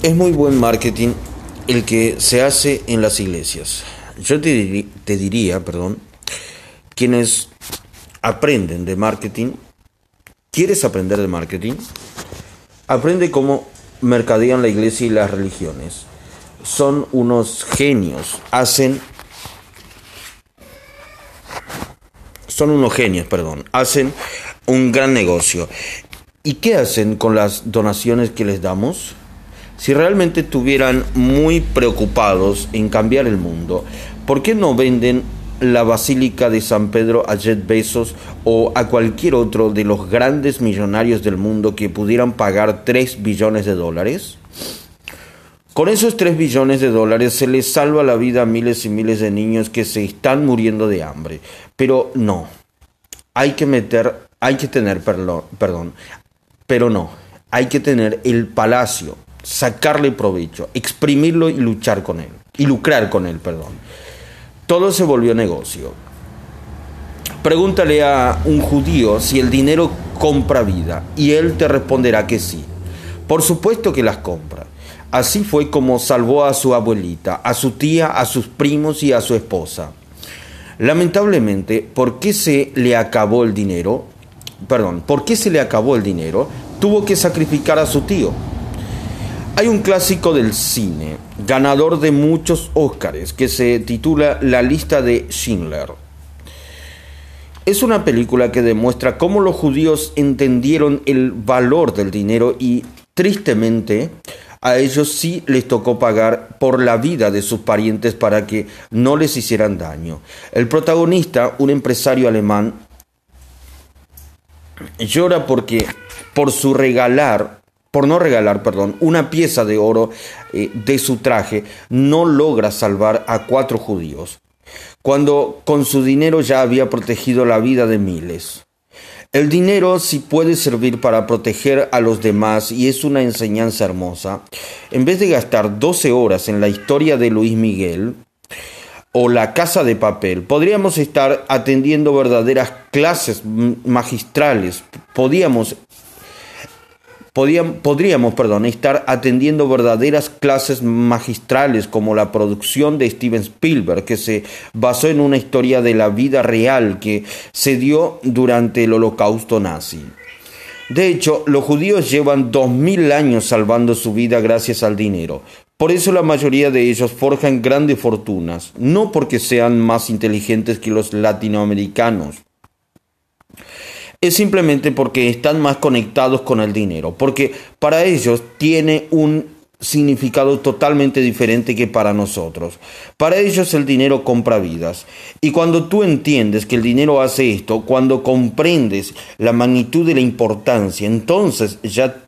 Es muy buen marketing el que se hace en las iglesias. Yo te, diría, perdón, quienes aprenden de marketing, ¿quieres aprender de marketing? Aprende cómo mercadean la iglesia y las religiones. Son unos genios, hacen son unos genios, perdón, hacen un gran negocio. ¿Y qué hacen con las donaciones que les damos? Si realmente estuvieran muy preocupados en cambiar el mundo, ¿por qué no venden la Basílica de San Pedro a Jet Bezos o a cualquier otro de los grandes millonarios del mundo que pudieran pagar 3 billones de dólares? Con esos 3 billones de dólares se les salva la vida a miles y miles de niños que se están muriendo de hambre. Pero no, hay que meter, hay que tener, perdón, perdón, pero no, hay que tener el palacio, sacarle provecho, exprimirlo y luchar con él, y lucrar con él, perdón. Todo se volvió negocio. Pregúntale a un judío si el dinero compra vida y él te responderá que sí. Por supuesto que las compra. Así fue como salvó a su abuelita, a su tía, a sus primos y a su esposa. Lamentablemente, ¿por qué se le acabó el dinero? Perdón, ¿por qué se le acabó el dinero? Tuvo que sacrificar a su tío. Hay un clásico del cine, ganador de muchos Óscares, que se titula La lista de Schindler. Es una película que demuestra cómo los judíos entendieron el valor del dinero y, tristemente, a ellos sí les tocó pagar por la vida de sus parientes para que no les hicieran daño. El protagonista, un empresario alemán, llora porque por su regalar, por no regalar, perdón, una pieza de oro eh, de su traje, no logra salvar a cuatro judíos, cuando con su dinero ya había protegido la vida de miles. El dinero sí puede servir para proteger a los demás y es una enseñanza hermosa. En vez de gastar 12 horas en la historia de Luis Miguel o la casa de papel, podríamos estar atendiendo verdaderas clases magistrales. Podíamos podríamos estar atendiendo verdaderas clases magistrales como la producción de Steven Spielberg, que se basó en una historia de la vida real que se dio durante el holocausto nazi. De hecho, los judíos llevan dos mil años salvando su vida gracias al dinero. Por eso la mayoría de ellos forjan grandes fortunas, no porque sean más inteligentes que los latinoamericanos, es simplemente porque están más conectados con el dinero, porque para ellos tiene un significado totalmente diferente que para nosotros. Para ellos el dinero compra vidas. Y cuando tú entiendes que el dinero hace esto, cuando comprendes la magnitud de la importancia, entonces ya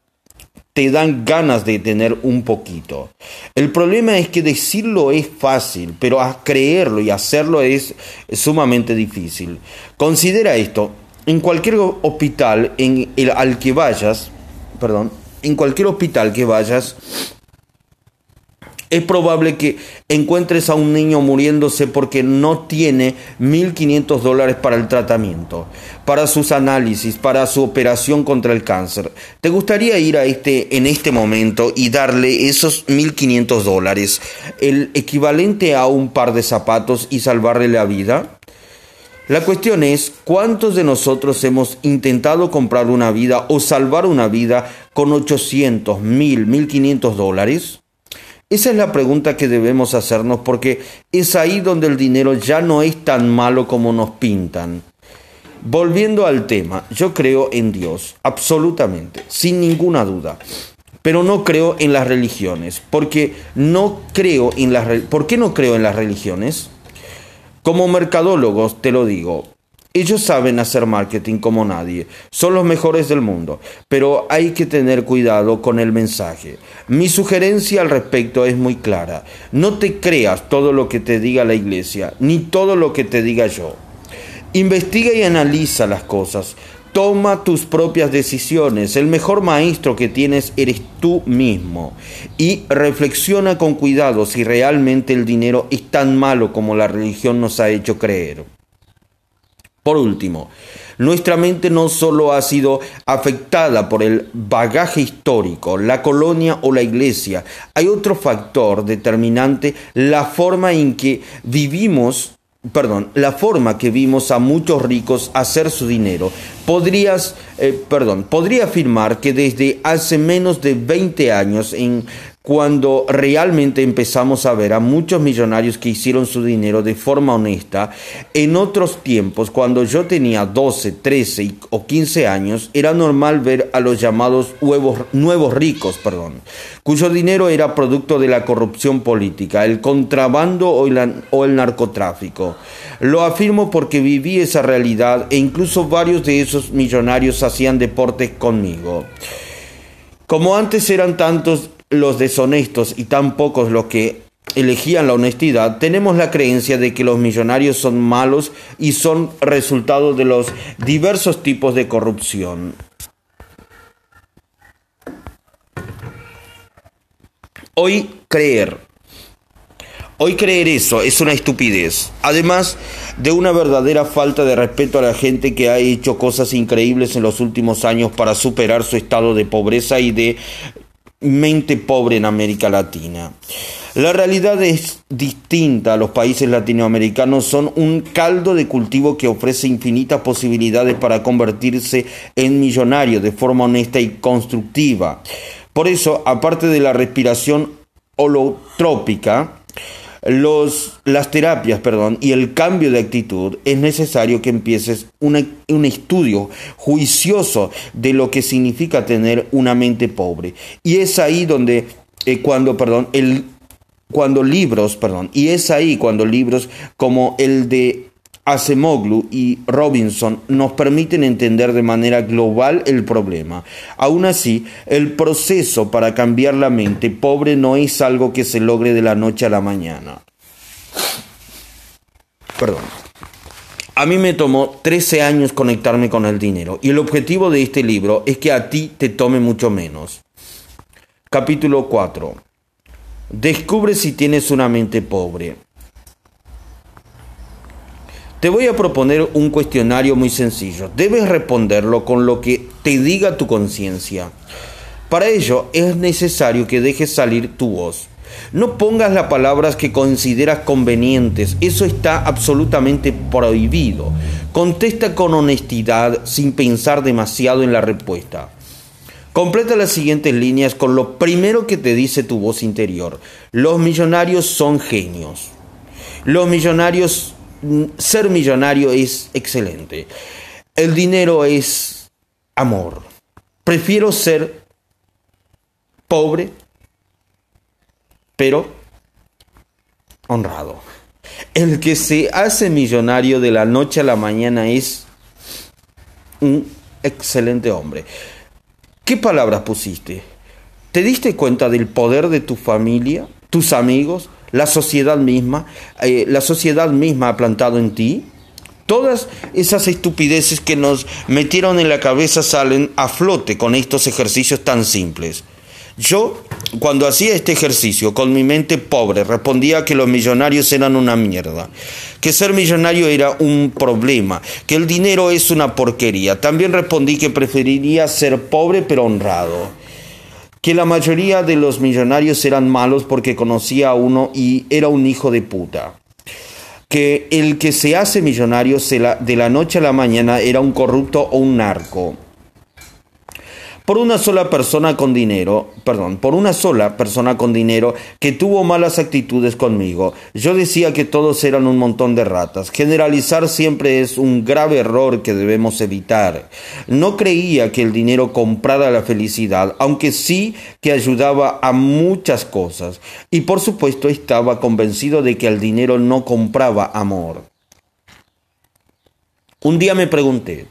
te dan ganas de tener un poquito. El problema es que decirlo es fácil, pero a creerlo y hacerlo es sumamente difícil. Considera esto, en cualquier hospital en el, al que vayas, perdón, en cualquier hospital que vayas, es probable que encuentres a un niño muriéndose porque no tiene 1.500 dólares para el tratamiento, para sus análisis, para su operación contra el cáncer. ¿Te gustaría ir a este en este momento y darle esos 1.500 dólares, el equivalente a un par de zapatos y salvarle la vida? La cuestión es, ¿cuántos de nosotros hemos intentado comprar una vida o salvar una vida con 800, 1000, 1500 dólares? Esa es la pregunta que debemos hacernos porque es ahí donde el dinero ya no es tan malo como nos pintan. Volviendo al tema, yo creo en Dios, absolutamente, sin ninguna duda. Pero no creo en las religiones, porque no creo en las ¿Por qué no creo en las religiones? Como mercadólogos te lo digo, ellos saben hacer marketing como nadie, son los mejores del mundo, pero hay que tener cuidado con el mensaje. Mi sugerencia al respecto es muy clara, no te creas todo lo que te diga la iglesia, ni todo lo que te diga yo. Investiga y analiza las cosas, Toma tus propias decisiones. El mejor maestro que tienes eres tú mismo. Y reflexiona con cuidado si realmente el dinero es tan malo como la religión nos ha hecho creer. Por último, Nuestra mente no solo ha sido afectada por el bagaje histórico, la colonia o la iglesia, hay otro factor determinante, la forma en que vivimos perdón, la forma que vimos a muchos ricos hacer su dinero. Podrías, eh, perdón, podría afirmar que desde hace menos de 20 años en cuando realmente empezamos a ver a muchos millonarios que hicieron su dinero de forma honesta, en otros tiempos, cuando yo tenía 12, 13 o 15 años, era normal ver a los llamados nuevos ricos, perdón, cuyo dinero era producto de la corrupción política, el contrabando o el narcotráfico. Lo afirmo porque viví esa realidad e incluso varios de esos millonarios hacían deportes conmigo. Como antes eran tantos los deshonestos y tan pocos los que elegían la honestidad, tenemos la creencia de que los millonarios son malos y son resultado de los diversos tipos de corrupción. Hoy creer. Hoy creer eso es una estupidez, además de una verdadera falta de respeto a la gente que ha hecho cosas increíbles en los últimos años para superar su estado de pobreza y de mente pobre en América Latina. La realidad es distinta. Los países latinoamericanos son un caldo de cultivo que ofrece infinitas posibilidades para convertirse en millonario de forma honesta y constructiva. Por eso, aparte de la respiración holotrópica, los, las terapias perdón, y el cambio de actitud, es necesario que empieces un estudio juicioso de lo que significa tener una mente pobre. Y es ahí donde, eh, cuando, perdón, el, cuando libros, perdón, y es ahí cuando libros como el de Acemoglu y Robinson nos permiten entender de manera global el problema. Aún así, el proceso para cambiar la mente pobre no es algo que se logre de la noche a la mañana. Perdón. A mí me tomó 13 años conectarme con el dinero y el objetivo de este libro es que a ti te tome mucho menos. Capítulo 4. Descubre si tienes una mente pobre. Te voy a proponer un cuestionario muy sencillo. Debes responderlo con lo que te diga tu conciencia. Para ello es necesario que dejes salir tu voz. No pongas las palabras que consideras convenientes, eso está absolutamente prohibido. Contesta con honestidad sin pensar demasiado en la respuesta. Completa las siguientes líneas con lo primero que te dice tu voz interior. Los millonarios son genios. Los millonarios ser millonario es excelente. El dinero es amor. Prefiero ser pobre, pero honrado. El que se hace millonario de la noche a la mañana es un excelente hombre. ¿Qué palabras pusiste? ¿Te diste cuenta del poder de tu familia, tus amigos, la sociedad misma, eh, la sociedad misma ha plantado en ti. Todas esas estupideces que nos metieron en la cabeza salen a flote con estos ejercicios tan simples. Yo, cuando hacía este ejercicio con mi mente pobre, respondía que los millonarios eran una mierda, que ser millonario era un problema, que el dinero es una porquería. También respondí que preferiría ser pobre pero honrado que la mayoría de los millonarios eran malos porque conocía a uno y era un hijo de puta. Que el que se hace millonario de la noche a la mañana era un corrupto o un narco por una sola persona con dinero, perdón, por una sola persona con dinero que tuvo malas actitudes conmigo. Yo decía que todos eran un montón de ratas. Generalizar siempre es un grave error que debemos evitar. No creía que el dinero comprara la felicidad, aunque sí que ayudaba a muchas cosas. Y por supuesto estaba convencido de que el dinero no compraba amor. Un día me pregunté,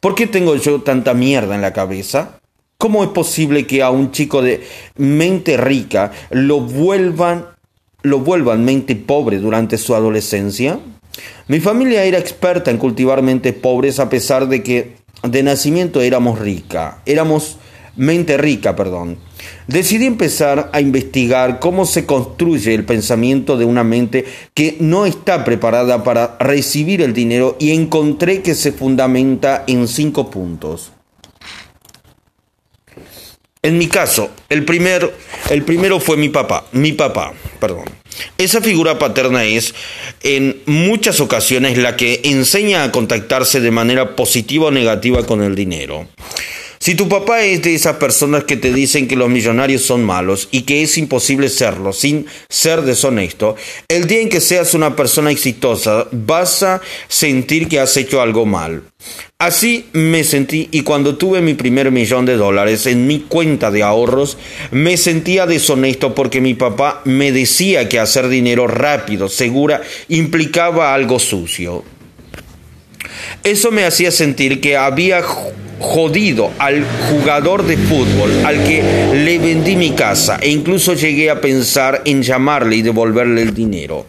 ¿Por qué tengo yo tanta mierda en la cabeza? ¿Cómo es posible que a un chico de mente rica lo vuelvan, lo vuelvan mente pobre durante su adolescencia? Mi familia era experta en cultivar mentes pobres a pesar de que de nacimiento éramos rica, éramos mente rica, perdón. Decidí empezar a investigar cómo se construye el pensamiento de una mente que no está preparada para recibir el dinero y encontré que se fundamenta en cinco puntos. En mi caso, el, primer, el primero fue mi papá, mi papá, perdón. Esa figura paterna es en muchas ocasiones la que enseña a contactarse de manera positiva o negativa con el dinero. Si tu papá es de esas personas que te dicen que los millonarios son malos y que es imposible serlo sin ser deshonesto, el día en que seas una persona exitosa vas a sentir que has hecho algo mal. Así me sentí y cuando tuve mi primer millón de dólares en mi cuenta de ahorros, me sentía deshonesto porque mi papá me decía que hacer dinero rápido, segura, implicaba algo sucio. Eso me hacía sentir que había jodido al jugador de fútbol al que le vendí mi casa e incluso llegué a pensar en llamarle y devolverle el dinero.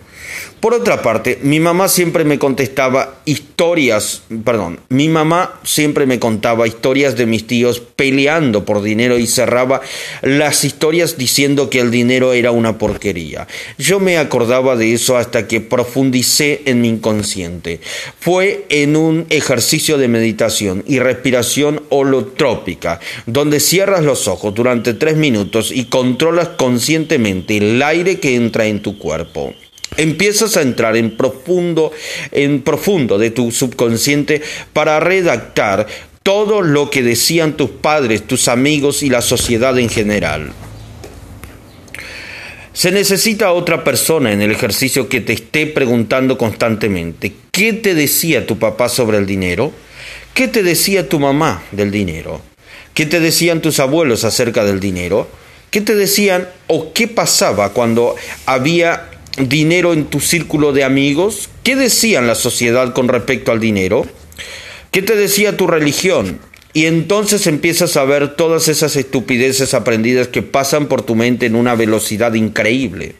Por otra parte, mi mamá siempre me contestaba historias, perdón, mi mamá siempre me contaba historias de mis tíos peleando por dinero y cerraba las historias diciendo que el dinero era una porquería. Yo me acordaba de eso hasta que profundicé en mi inconsciente. Fue en un ejercicio de meditación y respiración holotrópica, donde cierras los ojos durante tres minutos y controlas conscientemente el aire que entra en tu cuerpo. Empiezas a entrar en profundo, en profundo de tu subconsciente para redactar todo lo que decían tus padres, tus amigos y la sociedad en general. Se necesita otra persona en el ejercicio que te esté preguntando constantemente, ¿qué te decía tu papá sobre el dinero? ¿Qué te decía tu mamá del dinero? ¿Qué te decían tus abuelos acerca del dinero? ¿Qué te decían o qué pasaba cuando había dinero en tu círculo de amigos? ¿Qué decían la sociedad con respecto al dinero? ¿Qué te decía tu religión? Y entonces empiezas a ver todas esas estupideces aprendidas que pasan por tu mente en una velocidad increíble.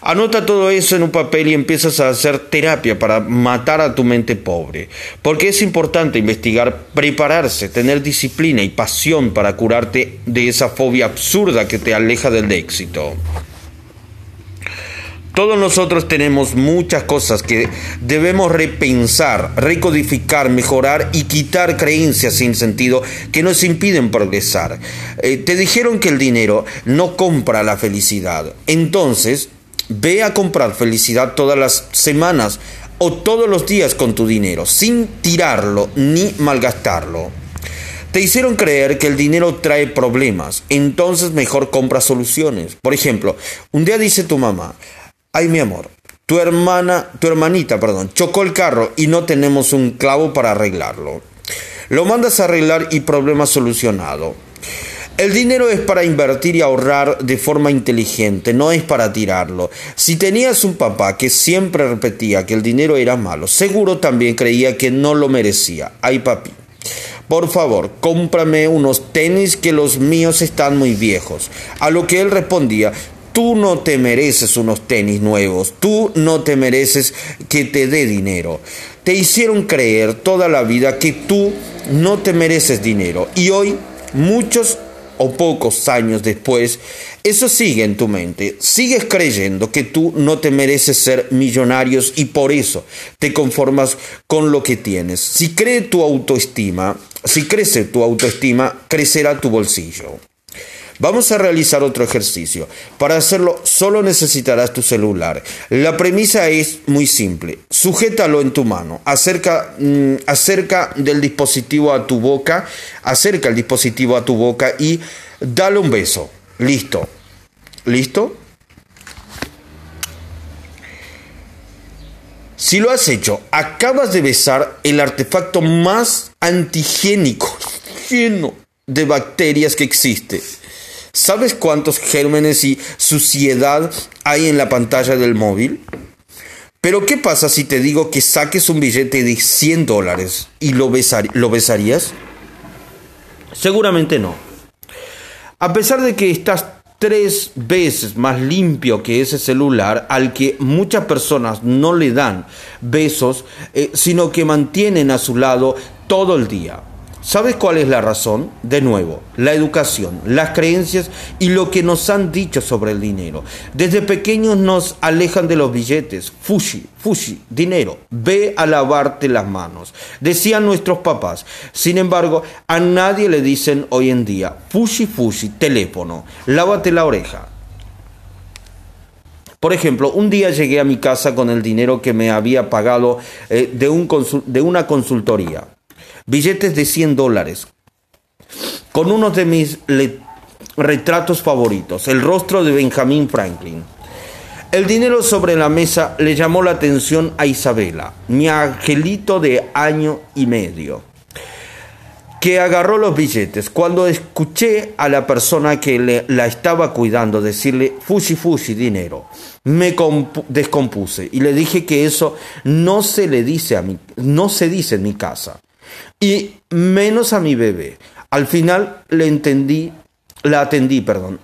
Anota todo eso en un papel y empiezas a hacer terapia para matar a tu mente pobre. Porque es importante investigar, prepararse, tener disciplina y pasión para curarte de esa fobia absurda que te aleja del éxito. Todos nosotros tenemos muchas cosas que debemos repensar, recodificar, mejorar y quitar creencias sin sentido que nos impiden progresar. Eh, te dijeron que el dinero no compra la felicidad. Entonces, ve a comprar felicidad todas las semanas o todos los días con tu dinero, sin tirarlo ni malgastarlo. Te hicieron creer que el dinero trae problemas, entonces mejor compra soluciones. Por ejemplo, un día dice tu mamá, ay mi amor, tu hermana, tu hermanita, perdón, chocó el carro y no tenemos un clavo para arreglarlo. Lo mandas a arreglar y problema solucionado. El dinero es para invertir y ahorrar de forma inteligente, no es para tirarlo. Si tenías un papá que siempre repetía que el dinero era malo, seguro también creía que no lo merecía. Ay papi, por favor, cómprame unos tenis que los míos están muy viejos. A lo que él respondía, Tú no te mereces unos tenis nuevos, tú no te mereces que te dé dinero. Te hicieron creer toda la vida que tú no te mereces dinero y hoy, muchos o pocos años después, eso sigue en tu mente. Sigues creyendo que tú no te mereces ser millonarios y por eso te conformas con lo que tienes. Si cree tu autoestima, si crece tu autoestima, crecerá tu bolsillo. Vamos a realizar otro ejercicio. Para hacerlo solo necesitarás tu celular. La premisa es muy simple. Sujétalo en tu mano. Acerca, mm, acerca del dispositivo a tu boca. Acerca el dispositivo a tu boca y dale un beso. Listo. ¿Listo? Si lo has hecho, acabas de besar el artefacto más antigénico, lleno de bacterias que existe. ¿Sabes cuántos gérmenes y suciedad hay en la pantalla del móvil? Pero ¿qué pasa si te digo que saques un billete de 100 dólares y lo, lo besarías? Seguramente no. A pesar de que estás tres veces más limpio que ese celular al que muchas personas no le dan besos, eh, sino que mantienen a su lado todo el día. ¿Sabes cuál es la razón? De nuevo, la educación, las creencias y lo que nos han dicho sobre el dinero. Desde pequeños nos alejan de los billetes. Fushi, fushi, dinero. Ve a lavarte las manos. Decían nuestros papás. Sin embargo, a nadie le dicen hoy en día, fushi, fushi, teléfono. Lávate la oreja. Por ejemplo, un día llegué a mi casa con el dinero que me había pagado eh, de, un de una consultoría billetes de 100 dólares, con uno de mis retratos favoritos, el rostro de Benjamin Franklin. El dinero sobre la mesa le llamó la atención a Isabela, mi angelito de año y medio, que agarró los billetes. Cuando escuché a la persona que le, la estaba cuidando decirle fushi fushi dinero, me descompuse y le dije que eso no se le dice a mí, no se dice en mi casa y menos a mi bebé. Al final le entendí, la atendí, perdón.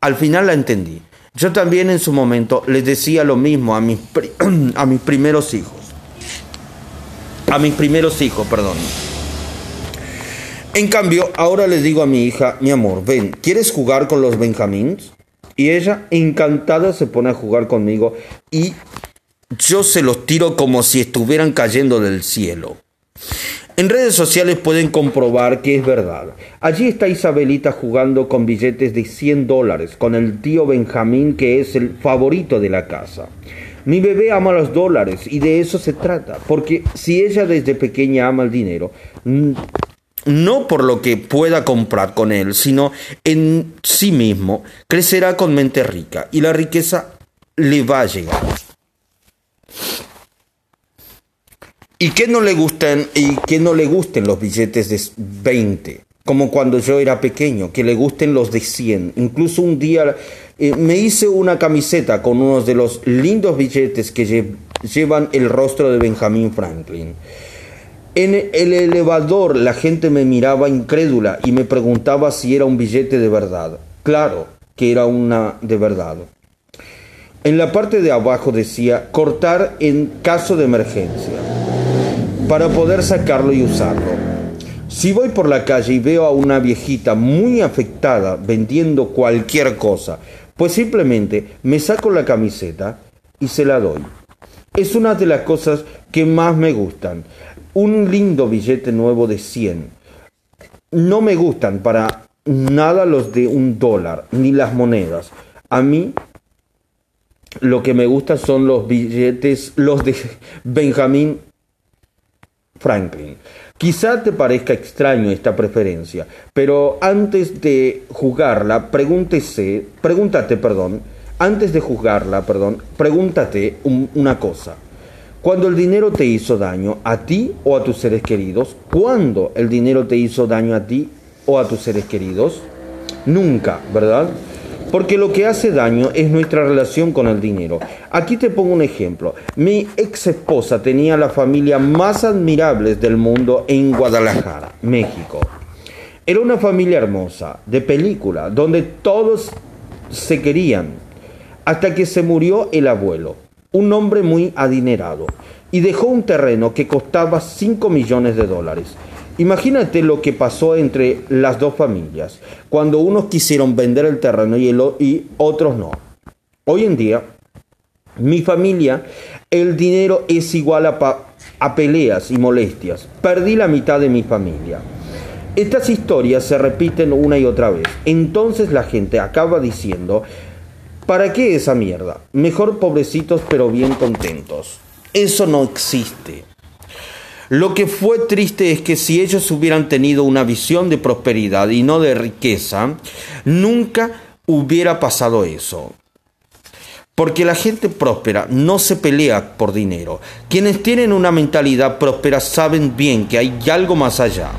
Al final la entendí. Yo también en su momento les decía lo mismo a mis, a mis primeros hijos. A mis primeros hijos, perdón. En cambio, ahora les digo a mi hija, mi amor, ven, ¿quieres jugar con los Benjamins? Y ella, encantada, se pone a jugar conmigo y yo se los tiro como si estuvieran cayendo del cielo. En redes sociales pueden comprobar que es verdad. Allí está Isabelita jugando con billetes de 100 dólares con el tío Benjamín que es el favorito de la casa. Mi bebé ama los dólares y de eso se trata, porque si ella desde pequeña ama el dinero, no por lo que pueda comprar con él, sino en sí mismo, crecerá con mente rica y la riqueza le va a llegar. ¿Y qué no le gustan y qué no le gusten los billetes de 20? Como cuando yo era pequeño, que le gusten los de 100. Incluso un día eh, me hice una camiseta con unos de los lindos billetes que llevan el rostro de Benjamin Franklin. En el elevador la gente me miraba incrédula y me preguntaba si era un billete de verdad. Claro que era una de verdad. En la parte de abajo decía cortar en caso de emergencia para poder sacarlo y usarlo. Si voy por la calle y veo a una viejita muy afectada vendiendo cualquier cosa, pues simplemente me saco la camiseta y se la doy. Es una de las cosas que más me gustan. Un lindo billete nuevo de 100. No me gustan para nada los de un dólar, ni las monedas. A mí lo que me gusta son los billetes, los de Benjamín Franklin. Quizá te parezca extraño esta preferencia, pero antes de juzgarla, pregúntese, pregúntate, perdón, antes de juzgarla, perdón, pregúntate una cosa. Cuando el dinero te hizo daño a ti o a tus seres queridos, ¿cuándo el dinero te hizo daño a ti o a tus seres queridos? Nunca, ¿verdad? Porque lo que hace daño es nuestra relación con el dinero. Aquí te pongo un ejemplo. Mi ex esposa tenía la familia más admirable del mundo en Guadalajara, México. Era una familia hermosa, de película, donde todos se querían, hasta que se murió el abuelo, un hombre muy adinerado, y dejó un terreno que costaba 5 millones de dólares. Imagínate lo que pasó entre las dos familias, cuando unos quisieron vender el terreno y, y otros no. Hoy en día, mi familia, el dinero es igual a, a peleas y molestias. Perdí la mitad de mi familia. Estas historias se repiten una y otra vez. Entonces la gente acaba diciendo, ¿para qué esa mierda? Mejor pobrecitos pero bien contentos. Eso no existe. Lo que fue triste es que si ellos hubieran tenido una visión de prosperidad y no de riqueza, nunca hubiera pasado eso. Porque la gente próspera no se pelea por dinero. Quienes tienen una mentalidad próspera saben bien que hay algo más allá.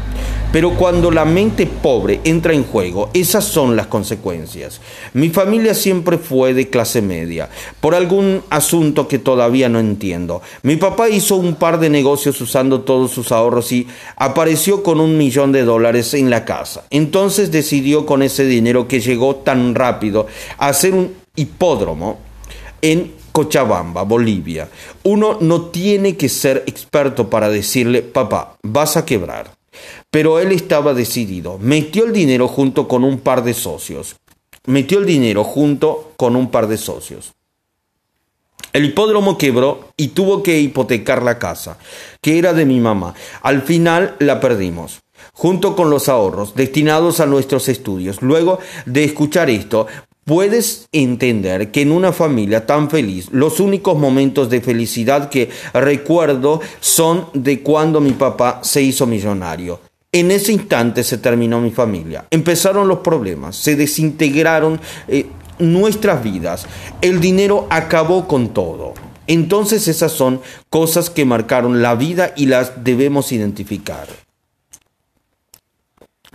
Pero cuando la mente pobre entra en juego, esas son las consecuencias. Mi familia siempre fue de clase media, por algún asunto que todavía no entiendo. Mi papá hizo un par de negocios usando todos sus ahorros y apareció con un millón de dólares en la casa. Entonces decidió con ese dinero que llegó tan rápido hacer un hipódromo en Cochabamba, Bolivia. Uno no tiene que ser experto para decirle, papá, vas a quebrar. Pero él estaba decidido. Metió el dinero junto con un par de socios. Metió el dinero junto con un par de socios. El hipódromo quebró y tuvo que hipotecar la casa, que era de mi mamá. Al final la perdimos junto con los ahorros destinados a nuestros estudios. Luego de escuchar esto, puedes entender que en una familia tan feliz, los únicos momentos de felicidad que recuerdo son de cuando mi papá se hizo millonario. En ese instante se terminó mi familia. Empezaron los problemas, se desintegraron eh, nuestras vidas. El dinero acabó con todo. Entonces esas son cosas que marcaron la vida y las debemos identificar.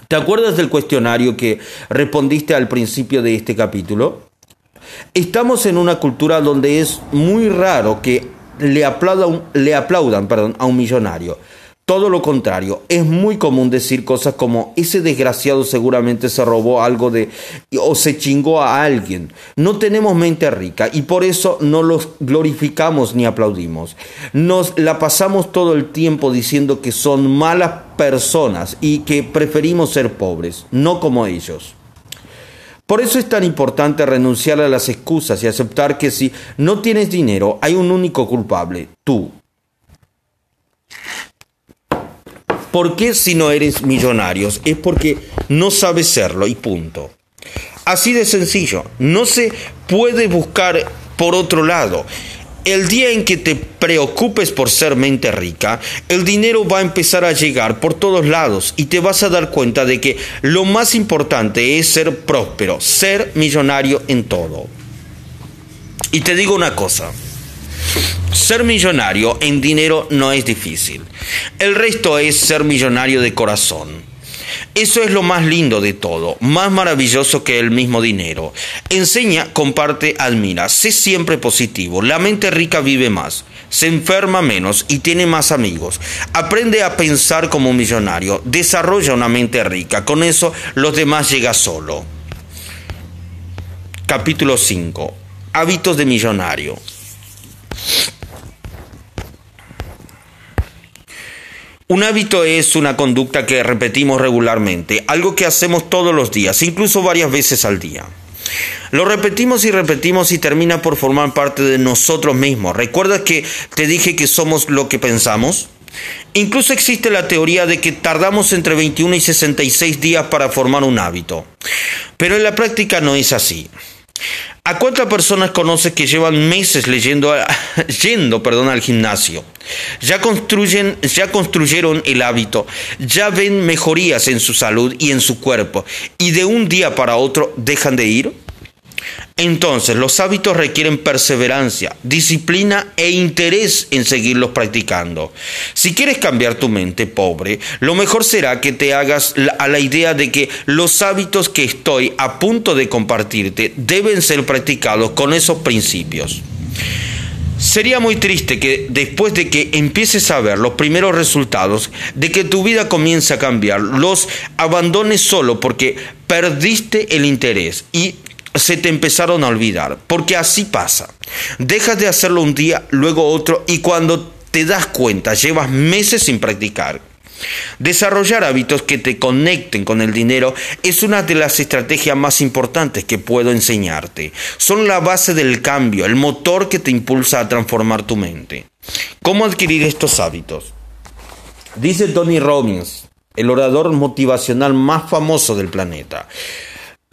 ¿Te acuerdas del cuestionario que respondiste al principio de este capítulo? Estamos en una cultura donde es muy raro que le aplaudan, le aplaudan perdón, a un millonario. Todo lo contrario, es muy común decir cosas como ese desgraciado seguramente se robó algo de o se chingó a alguien. No tenemos mente rica y por eso no los glorificamos ni aplaudimos. Nos la pasamos todo el tiempo diciendo que son malas personas y que preferimos ser pobres, no como ellos. Por eso es tan importante renunciar a las excusas y aceptar que si no tienes dinero hay un único culpable, tú. ¿Por qué si no eres millonario? Es porque no sabes serlo y punto. Así de sencillo. No se puede buscar por otro lado. El día en que te preocupes por ser mente rica, el dinero va a empezar a llegar por todos lados y te vas a dar cuenta de que lo más importante es ser próspero, ser millonario en todo. Y te digo una cosa, ser millonario en dinero no es difícil. El resto es ser millonario de corazón. Eso es lo más lindo de todo, más maravilloso que el mismo dinero. Enseña, comparte, admira, sé siempre positivo. La mente rica vive más, se enferma menos y tiene más amigos. Aprende a pensar como un millonario, desarrolla una mente rica. Con eso los demás llega solo. Capítulo 5. Hábitos de millonario. Un hábito es una conducta que repetimos regularmente, algo que hacemos todos los días, incluso varias veces al día. Lo repetimos y repetimos y termina por formar parte de nosotros mismos. ¿Recuerdas que te dije que somos lo que pensamos? Incluso existe la teoría de que tardamos entre 21 y 66 días para formar un hábito. Pero en la práctica no es así. ¿A cuántas personas conoces que llevan meses leyendo, yendo perdón, al gimnasio? Ya, construyen, ya construyeron el hábito, ya ven mejorías en su salud y en su cuerpo, y de un día para otro dejan de ir? Entonces, los hábitos requieren perseverancia, disciplina e interés en seguirlos practicando. Si quieres cambiar tu mente pobre, lo mejor será que te hagas a la idea de que los hábitos que estoy a punto de compartirte deben ser practicados con esos principios. Sería muy triste que después de que empieces a ver los primeros resultados, de que tu vida comience a cambiar, los abandones solo porque perdiste el interés y se te empezaron a olvidar, porque así pasa. Dejas de hacerlo un día, luego otro, y cuando te das cuenta, llevas meses sin practicar. Desarrollar hábitos que te conecten con el dinero es una de las estrategias más importantes que puedo enseñarte. Son la base del cambio, el motor que te impulsa a transformar tu mente. ¿Cómo adquirir estos hábitos? Dice Tony Robbins, el orador motivacional más famoso del planeta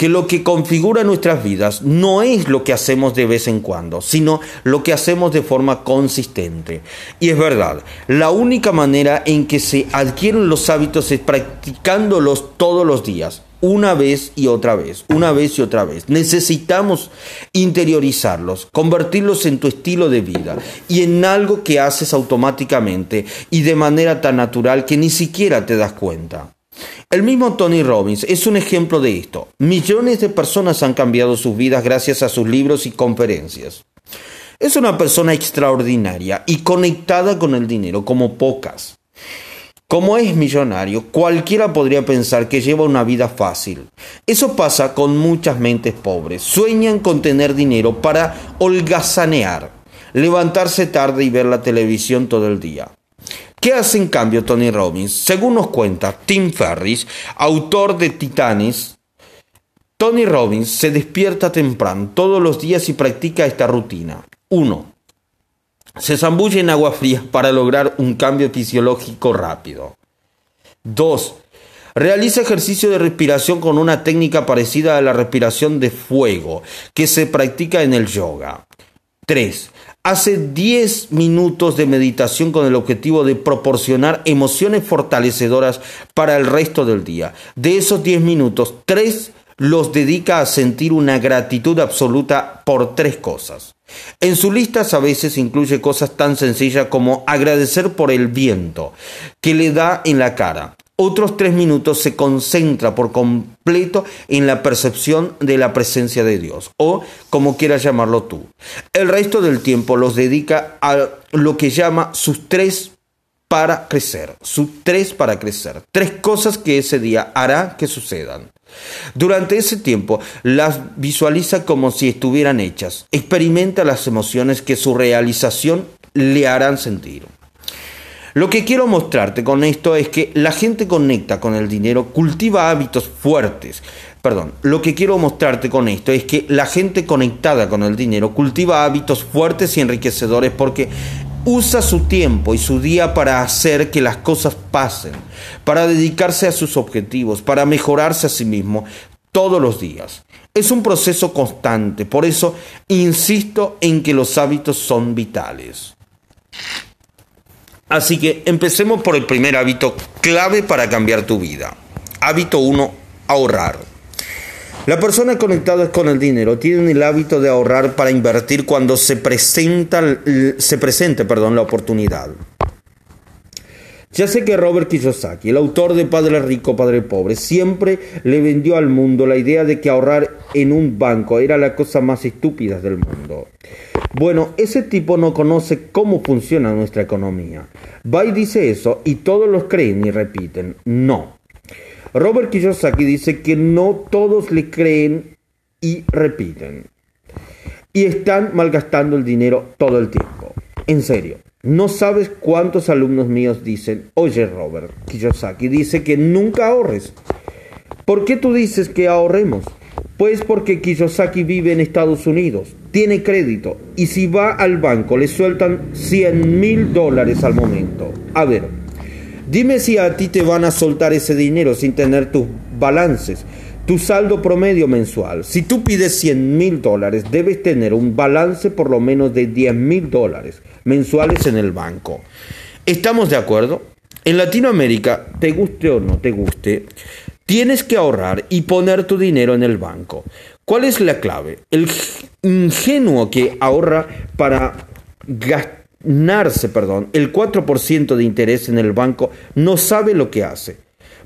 que lo que configura nuestras vidas no es lo que hacemos de vez en cuando, sino lo que hacemos de forma consistente. Y es verdad, la única manera en que se adquieren los hábitos es practicándolos todos los días, una vez y otra vez, una vez y otra vez. Necesitamos interiorizarlos, convertirlos en tu estilo de vida y en algo que haces automáticamente y de manera tan natural que ni siquiera te das cuenta. El mismo Tony Robbins es un ejemplo de esto. Millones de personas han cambiado sus vidas gracias a sus libros y conferencias. Es una persona extraordinaria y conectada con el dinero como pocas. Como es millonario, cualquiera podría pensar que lleva una vida fácil. Eso pasa con muchas mentes pobres. Sueñan con tener dinero para holgazanear, levantarse tarde y ver la televisión todo el día. ¿Qué hace en cambio Tony Robbins? Según nos cuenta Tim Ferris, autor de Titanes, Tony Robbins se despierta temprano todos los días y practica esta rutina. 1. Se zambulle en agua fría para lograr un cambio fisiológico rápido. 2. Realiza ejercicio de respiración con una técnica parecida a la respiración de fuego que se practica en el yoga. 3. Hace 10 minutos de meditación con el objetivo de proporcionar emociones fortalecedoras para el resto del día. De esos 10 minutos, 3 los dedica a sentir una gratitud absoluta por tres cosas. En su lista a veces incluye cosas tan sencillas como agradecer por el viento que le da en la cara. Otros tres minutos se concentra por completo en la percepción de la presencia de Dios, o como quieras llamarlo tú. El resto del tiempo los dedica a lo que llama sus tres para crecer, sus tres para crecer, tres cosas que ese día hará que sucedan. Durante ese tiempo las visualiza como si estuvieran hechas. Experimenta las emociones que su realización le harán sentir. Lo que quiero mostrarte con esto es que la gente conecta con el dinero, cultiva hábitos fuertes. Perdón, lo que quiero mostrarte con esto es que la gente conectada con el dinero cultiva hábitos fuertes y enriquecedores porque usa su tiempo y su día para hacer que las cosas pasen, para dedicarse a sus objetivos, para mejorarse a sí mismo todos los días. Es un proceso constante, por eso insisto en que los hábitos son vitales. Así que empecemos por el primer hábito clave para cambiar tu vida. Hábito 1, ahorrar. La persona conectada con el dinero tiene el hábito de ahorrar para invertir cuando se, presenta, se presente perdón, la oportunidad. Ya sé que Robert Kiyosaki, el autor de Padre Rico, Padre Pobre, siempre le vendió al mundo la idea de que ahorrar en un banco era la cosa más estúpida del mundo. Bueno, ese tipo no conoce cómo funciona nuestra economía. Va y dice eso y todos los creen y repiten. No, Robert Kiyosaki dice que no todos le creen y repiten. Y están malgastando el dinero todo el tiempo. En serio. No sabes cuántos alumnos míos dicen, oye Robert Kiyosaki dice que nunca ahorres. ¿Por qué tú dices que ahorremos? Pues porque Kiyosaki vive en Estados Unidos, tiene crédito y si va al banco le sueltan 100 mil dólares al momento. A ver, Dime si a ti te van a soltar ese dinero sin tener tus balances, tu saldo promedio mensual. Si tú pides 100 mil dólares, debes tener un balance por lo menos de 10 mil dólares mensuales en el banco. ¿Estamos de acuerdo? En Latinoamérica, te guste o no te guste, tienes que ahorrar y poner tu dinero en el banco. ¿Cuál es la clave? El ingenuo que ahorra para ganarse, perdón, el 4% de interés en el banco no sabe lo que hace.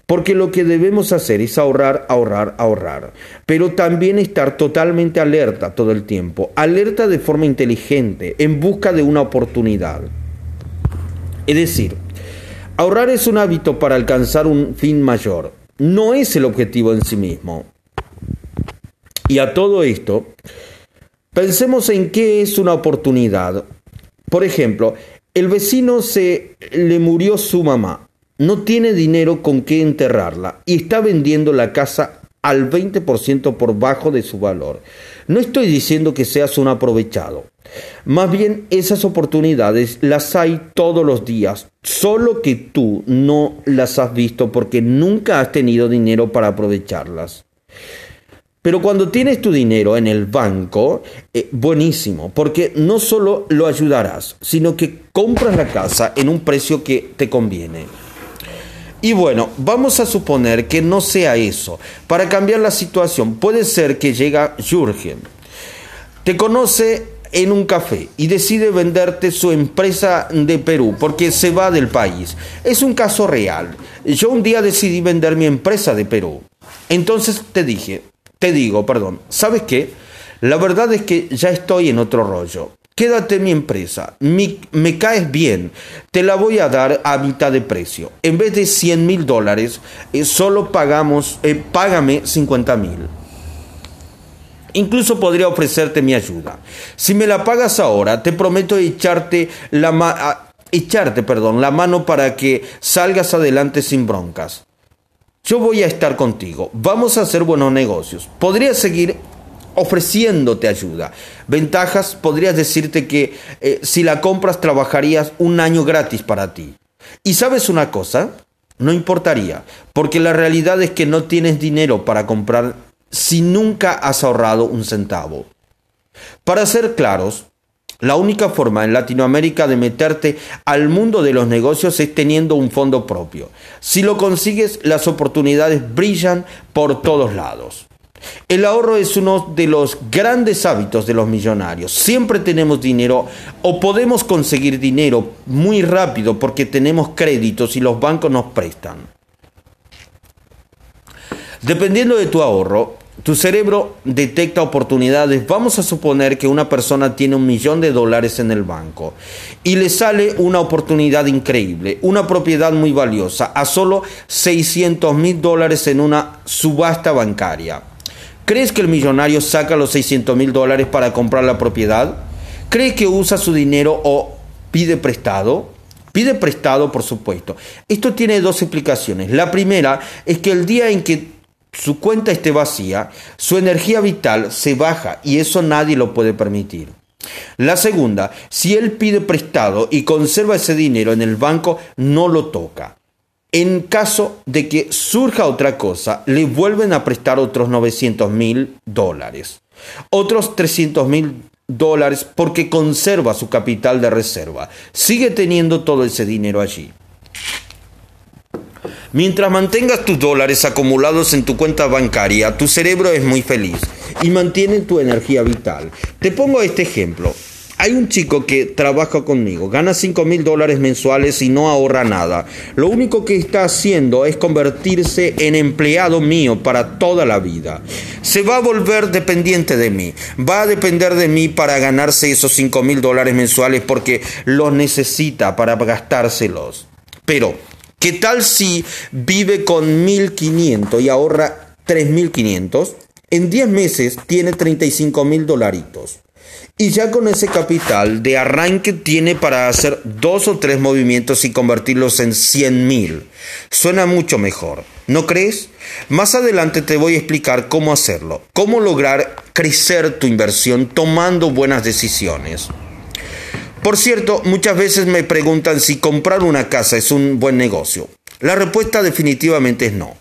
Porque lo que debemos hacer es ahorrar, ahorrar, ahorrar. Pero también estar totalmente alerta todo el tiempo. Alerta de forma inteligente, en busca de una oportunidad. Es decir, ahorrar es un hábito para alcanzar un fin mayor. No es el objetivo en sí mismo. Y a todo esto, pensemos en qué es una oportunidad. Por ejemplo, el vecino se le murió su mamá, no tiene dinero con qué enterrarla y está vendiendo la casa al 20% por bajo de su valor. No estoy diciendo que seas un aprovechado. Más bien esas oportunidades las hay todos los días, solo que tú no las has visto porque nunca has tenido dinero para aprovecharlas. Pero cuando tienes tu dinero en el banco, eh, buenísimo, porque no solo lo ayudarás, sino que compras la casa en un precio que te conviene. Y bueno, vamos a suponer que no sea eso. Para cambiar la situación, puede ser que llega Jürgen. Te conoce en un café y decide venderte su empresa de Perú porque se va del país. Es un caso real. Yo un día decidí vender mi empresa de Perú. Entonces te dije, te digo, perdón, ¿sabes qué? La verdad es que ya estoy en otro rollo. Quédate en mi empresa, me caes bien, te la voy a dar a mitad de precio. En vez de 100 mil dólares, eh, solo pagamos, eh, págame 50 mil. Incluso podría ofrecerte mi ayuda. Si me la pagas ahora, te prometo echarte la echarte, perdón, la mano para que salgas adelante sin broncas. Yo voy a estar contigo. Vamos a hacer buenos negocios. Podría seguir ofreciéndote ayuda. Ventajas, podrías decirte que eh, si la compras trabajarías un año gratis para ti. Y sabes una cosa, no importaría, porque la realidad es que no tienes dinero para comprar si nunca has ahorrado un centavo. Para ser claros, la única forma en Latinoamérica de meterte al mundo de los negocios es teniendo un fondo propio. Si lo consigues, las oportunidades brillan por todos lados. El ahorro es uno de los grandes hábitos de los millonarios. Siempre tenemos dinero o podemos conseguir dinero muy rápido porque tenemos créditos y los bancos nos prestan. Dependiendo de tu ahorro, tu cerebro detecta oportunidades. Vamos a suponer que una persona tiene un millón de dólares en el banco y le sale una oportunidad increíble, una propiedad muy valiosa, a solo 600 mil dólares en una subasta bancaria. ¿Crees que el millonario saca los 600 mil dólares para comprar la propiedad? ¿Cree que usa su dinero o pide prestado? Pide prestado, por supuesto. Esto tiene dos explicaciones. La primera es que el día en que su cuenta esté vacía, su energía vital se baja y eso nadie lo puede permitir. La segunda, si él pide prestado y conserva ese dinero en el banco, no lo toca. En caso de que surja otra cosa, le vuelven a prestar otros 900 mil dólares. Otros 300 mil dólares porque conserva su capital de reserva. Sigue teniendo todo ese dinero allí. Mientras mantengas tus dólares acumulados en tu cuenta bancaria, tu cerebro es muy feliz y mantiene tu energía vital. Te pongo este ejemplo. Hay un chico que trabaja conmigo, gana 5 mil dólares mensuales y no ahorra nada. Lo único que está haciendo es convertirse en empleado mío para toda la vida. Se va a volver dependiente de mí. Va a depender de mí para ganarse esos 5 mil dólares mensuales porque los necesita para gastárselos. Pero, ¿qué tal si vive con 1.500 y ahorra 3.500? En 10 meses tiene 35 mil dolaritos. Y ya con ese capital de arranque tiene para hacer dos o tres movimientos y convertirlos en 100 mil. Suena mucho mejor, ¿no crees? Más adelante te voy a explicar cómo hacerlo, cómo lograr crecer tu inversión tomando buenas decisiones. Por cierto, muchas veces me preguntan si comprar una casa es un buen negocio. La respuesta definitivamente es no.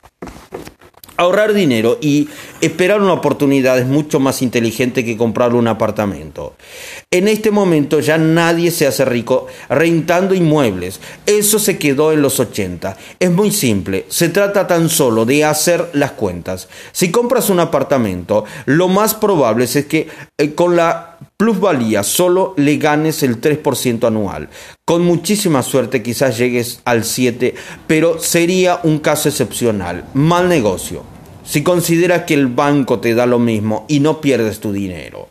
Ahorrar dinero y esperar una oportunidad es mucho más inteligente que comprar un apartamento. En este momento ya nadie se hace rico rentando inmuebles. Eso se quedó en los 80. Es muy simple. Se trata tan solo de hacer las cuentas. Si compras un apartamento, lo más probable es que eh, con la plusvalía solo le ganes el 3% anual. Con muchísima suerte quizás llegues al 7%, pero sería un caso excepcional. Mal negocio. Si consideras que el banco te da lo mismo y no pierdes tu dinero.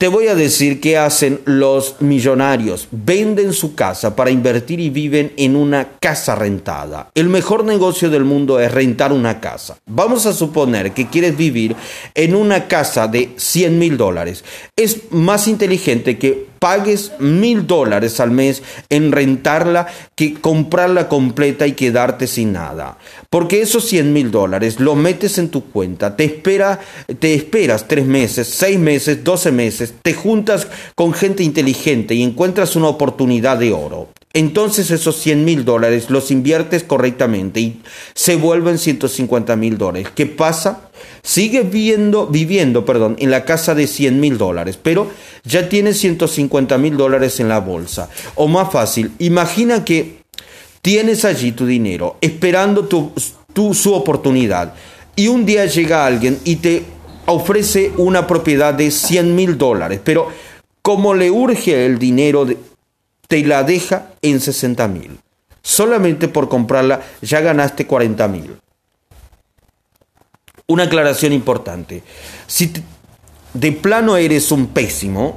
Te voy a decir qué hacen los millonarios. Venden su casa para invertir y viven en una casa rentada. El mejor negocio del mundo es rentar una casa. Vamos a suponer que quieres vivir en una casa de 100 mil dólares. Es más inteligente que pagues mil dólares al mes en rentarla que comprarla completa y quedarte sin nada. Porque esos 100 mil dólares lo metes en tu cuenta, te, espera, te esperas tres meses, seis meses, doce meses, te juntas con gente inteligente y encuentras una oportunidad de oro. Entonces esos 100 mil dólares los inviertes correctamente y se vuelven 150 mil dólares. ¿Qué pasa? Sigues viviendo, viviendo perdón, en la casa de 100 mil dólares, pero ya tienes 150 mil dólares en la bolsa. O más fácil, imagina que tienes allí tu dinero, esperando tu, su oportunidad. Y un día llega alguien y te ofrece una propiedad de 100 mil dólares, pero como le urge el dinero, te la deja en 60 mil. Solamente por comprarla ya ganaste 40 mil. Una aclaración importante. Si de plano eres un pésimo,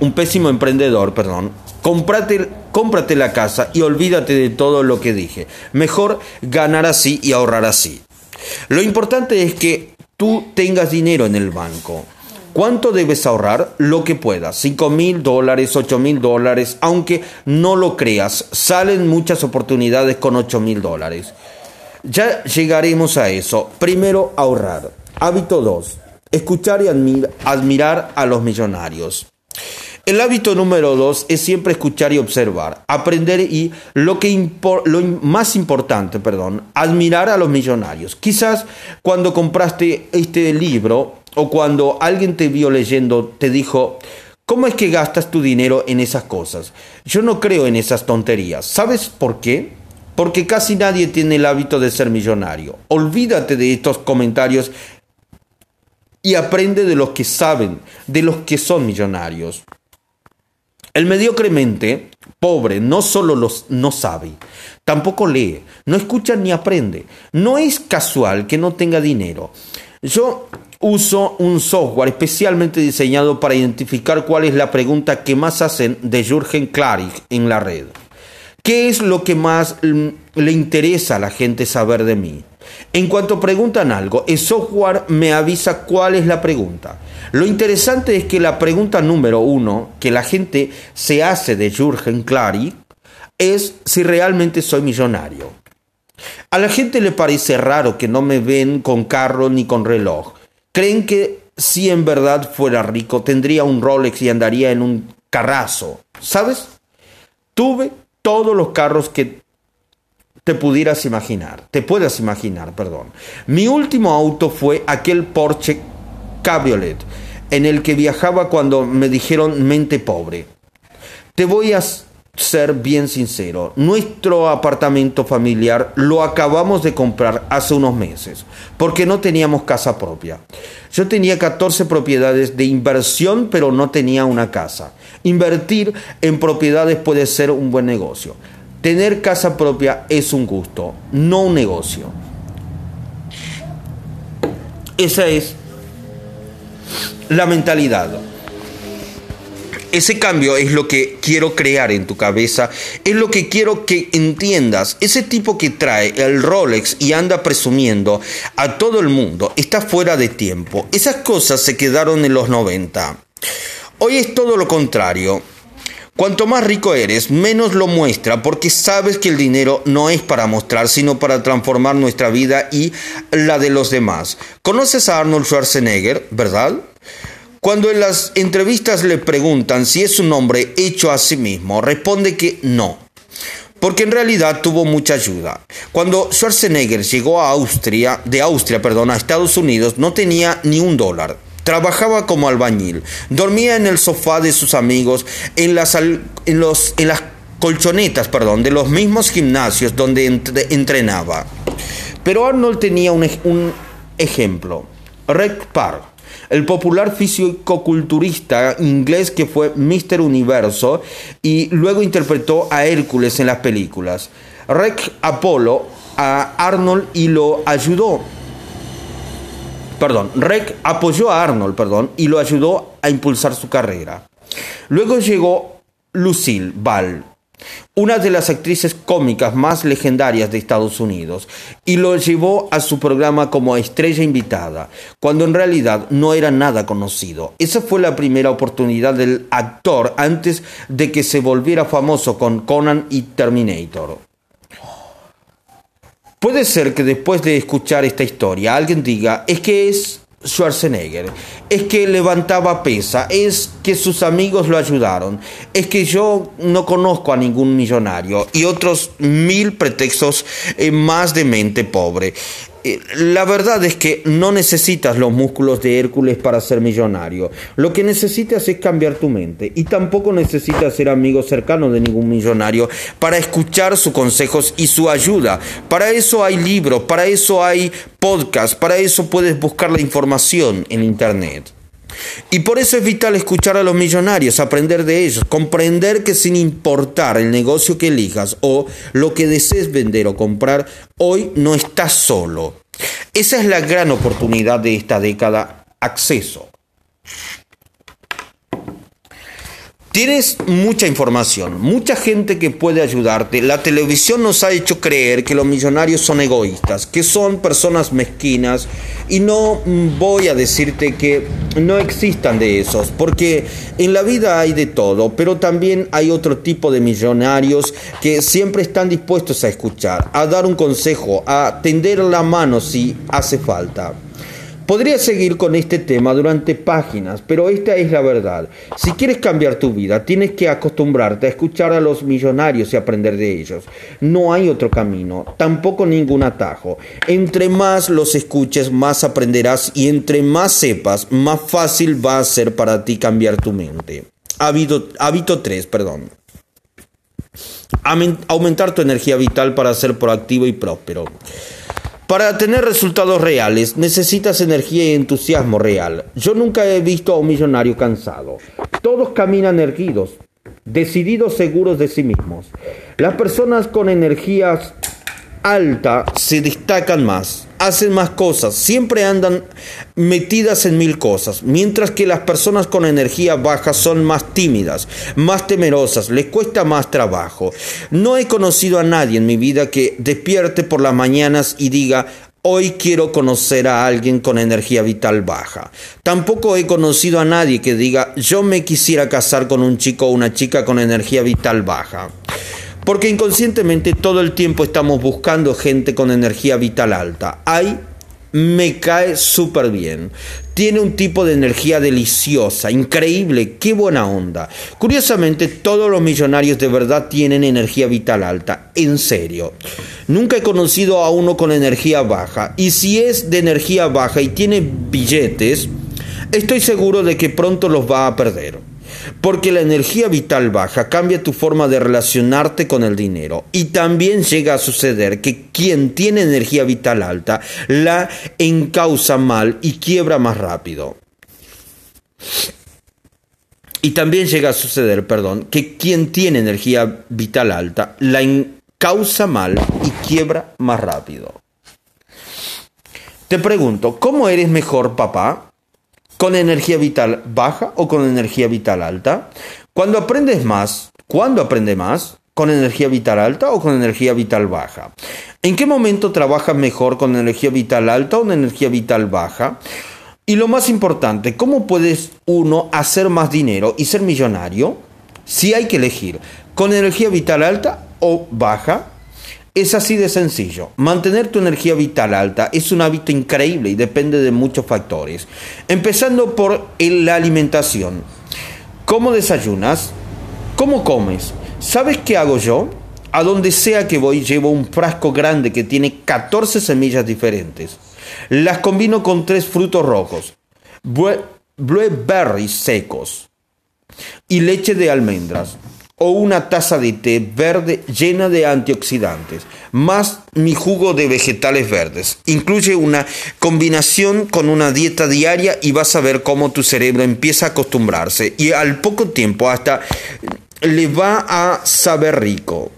un pésimo emprendedor, perdón, cómprate, cómprate la casa y olvídate de todo lo que dije. Mejor ganar así y ahorrar así. Lo importante es que tú tengas dinero en el banco. ¿Cuánto debes ahorrar? Lo que puedas. 5 mil dólares, 8 mil dólares. Aunque no lo creas, salen muchas oportunidades con 8 mil dólares. Ya llegaremos a eso. Primero, ahorrar. Hábito 2. Escuchar y admirar a los millonarios. El hábito número dos es siempre escuchar y observar, aprender y lo que lo más importante, perdón, admirar a los millonarios. Quizás cuando compraste este libro o cuando alguien te vio leyendo te dijo, ¿cómo es que gastas tu dinero en esas cosas? Yo no creo en esas tonterías. ¿Sabes por qué? Porque casi nadie tiene el hábito de ser millonario. Olvídate de estos comentarios y aprende de los que saben, de los que son millonarios. El mediocremente pobre no solo los, no sabe, tampoco lee, no escucha ni aprende. No es casual que no tenga dinero. Yo uso un software especialmente diseñado para identificar cuál es la pregunta que más hacen de Jürgen Klarik en la red. ¿Qué es lo que más le interesa a la gente saber de mí? En cuanto preguntan algo, el software me avisa cuál es la pregunta. Lo interesante es que la pregunta número uno que la gente se hace de Jürgen Clary es si realmente soy millonario. A la gente le parece raro que no me ven con carro ni con reloj. Creen que si en verdad fuera rico tendría un Rolex y andaría en un carrazo. ¿Sabes? Tuve todos los carros que te pudieras imaginar, te puedas imaginar, perdón. Mi último auto fue aquel Porsche Cabriolet en el que viajaba cuando me dijeron mente pobre. Te voy a ser bien sincero, nuestro apartamento familiar lo acabamos de comprar hace unos meses, porque no teníamos casa propia. Yo tenía 14 propiedades de inversión, pero no tenía una casa. Invertir en propiedades puede ser un buen negocio. Tener casa propia es un gusto, no un negocio. Esa es la mentalidad. Ese cambio es lo que quiero crear en tu cabeza, es lo que quiero que entiendas. Ese tipo que trae el Rolex y anda presumiendo a todo el mundo está fuera de tiempo. Esas cosas se quedaron en los 90. Hoy es todo lo contrario. Cuanto más rico eres, menos lo muestra porque sabes que el dinero no es para mostrar, sino para transformar nuestra vida y la de los demás. ¿Conoces a Arnold Schwarzenegger, verdad? Cuando en las entrevistas le preguntan si es un hombre hecho a sí mismo, responde que no. Porque en realidad tuvo mucha ayuda. Cuando Schwarzenegger llegó a Austria, de Austria, perdón, a Estados Unidos, no tenía ni un dólar. Trabajaba como albañil, dormía en el sofá de sus amigos, en las, los, colchonetas perdón, de los mismos gimnasios donde entrenaba. Pero Arnold tenía un, un ejemplo. Rick Park, el popular físico-culturista inglés que fue Mr. Universo y luego interpretó a Hércules en las películas. Rick Apolo a Arnold y lo ayudó perdón, Rec apoyó a Arnold, perdón, y lo ayudó a impulsar su carrera. Luego llegó Lucille Ball, una de las actrices cómicas más legendarias de Estados Unidos, y lo llevó a su programa como estrella invitada, cuando en realidad no era nada conocido. Esa fue la primera oportunidad del actor antes de que se volviera famoso con Conan y Terminator. Puede ser que después de escuchar esta historia alguien diga, es que es Schwarzenegger, es que levantaba pesa, es que sus amigos lo ayudaron, es que yo no conozco a ningún millonario y otros mil pretextos eh, más de mente pobre. Eh, la verdad es que no necesitas los músculos de Hércules para ser millonario. Lo que necesitas es cambiar tu mente. Y tampoco necesitas ser amigo cercano de ningún millonario para escuchar sus consejos y su ayuda. Para eso hay libros, para eso hay podcasts, para eso puedes buscar la información en Internet. Y por eso es vital escuchar a los millonarios, aprender de ellos, comprender que sin importar el negocio que elijas o lo que desees vender o comprar, hoy no estás solo. Esa es la gran oportunidad de esta década, acceso. Tienes mucha información, mucha gente que puede ayudarte. La televisión nos ha hecho creer que los millonarios son egoístas, que son personas mezquinas y no voy a decirte que no existan de esos, porque en la vida hay de todo, pero también hay otro tipo de millonarios que siempre están dispuestos a escuchar, a dar un consejo, a tender la mano si hace falta. Podría seguir con este tema durante páginas, pero esta es la verdad. Si quieres cambiar tu vida, tienes que acostumbrarte a escuchar a los millonarios y aprender de ellos. No hay otro camino, tampoco ningún atajo. Entre más los escuches, más aprenderás y entre más sepas, más fácil va a ser para ti cambiar tu mente. Hábito, hábito 3, perdón. Aumentar tu energía vital para ser proactivo y próspero. Para tener resultados reales necesitas energía y entusiasmo real. Yo nunca he visto a un millonario cansado. Todos caminan erguidos, decididos, seguros de sí mismos. Las personas con energías alta se destacan más, hacen más cosas, siempre andan metidas en mil cosas, mientras que las personas con energía baja son más tímidas, más temerosas, les cuesta más trabajo. No he conocido a nadie en mi vida que despierte por las mañanas y diga, Hoy quiero conocer a alguien con energía vital baja. Tampoco he conocido a nadie que diga yo me quisiera casar con un chico o una chica con energía vital baja. Porque inconscientemente todo el tiempo estamos buscando gente con energía vital alta. Ay, me cae súper bien. Tiene un tipo de energía deliciosa, increíble, qué buena onda. Curiosamente, todos los millonarios de verdad tienen energía vital alta, en serio. Nunca he conocido a uno con energía baja. Y si es de energía baja y tiene billetes, estoy seguro de que pronto los va a perder. Porque la energía vital baja cambia tu forma de relacionarte con el dinero. Y también llega a suceder que quien tiene energía vital alta la encausa mal y quiebra más rápido. Y también llega a suceder, perdón, que quien tiene energía vital alta la encausa mal y quiebra más rápido. Te pregunto, ¿cómo eres mejor papá? Con energía vital baja o con energía vital alta. Cuando aprendes más, ¿cuándo aprendes más? ¿Con energía vital alta o con energía vital baja? ¿En qué momento trabajas mejor con energía vital alta o con energía vital baja? Y lo más importante, ¿cómo puedes uno hacer más dinero y ser millonario? Si hay que elegir, ¿con energía vital alta o baja? Es así de sencillo. Mantener tu energía vital alta es un hábito increíble y depende de muchos factores. Empezando por la alimentación. ¿Cómo desayunas? ¿Cómo comes? ¿Sabes qué hago yo? A donde sea que voy llevo un frasco grande que tiene 14 semillas diferentes. Las combino con tres frutos rojos, blueberries secos y leche de almendras o una taza de té verde llena de antioxidantes, más mi jugo de vegetales verdes. Incluye una combinación con una dieta diaria y vas a ver cómo tu cerebro empieza a acostumbrarse y al poco tiempo hasta le va a saber rico.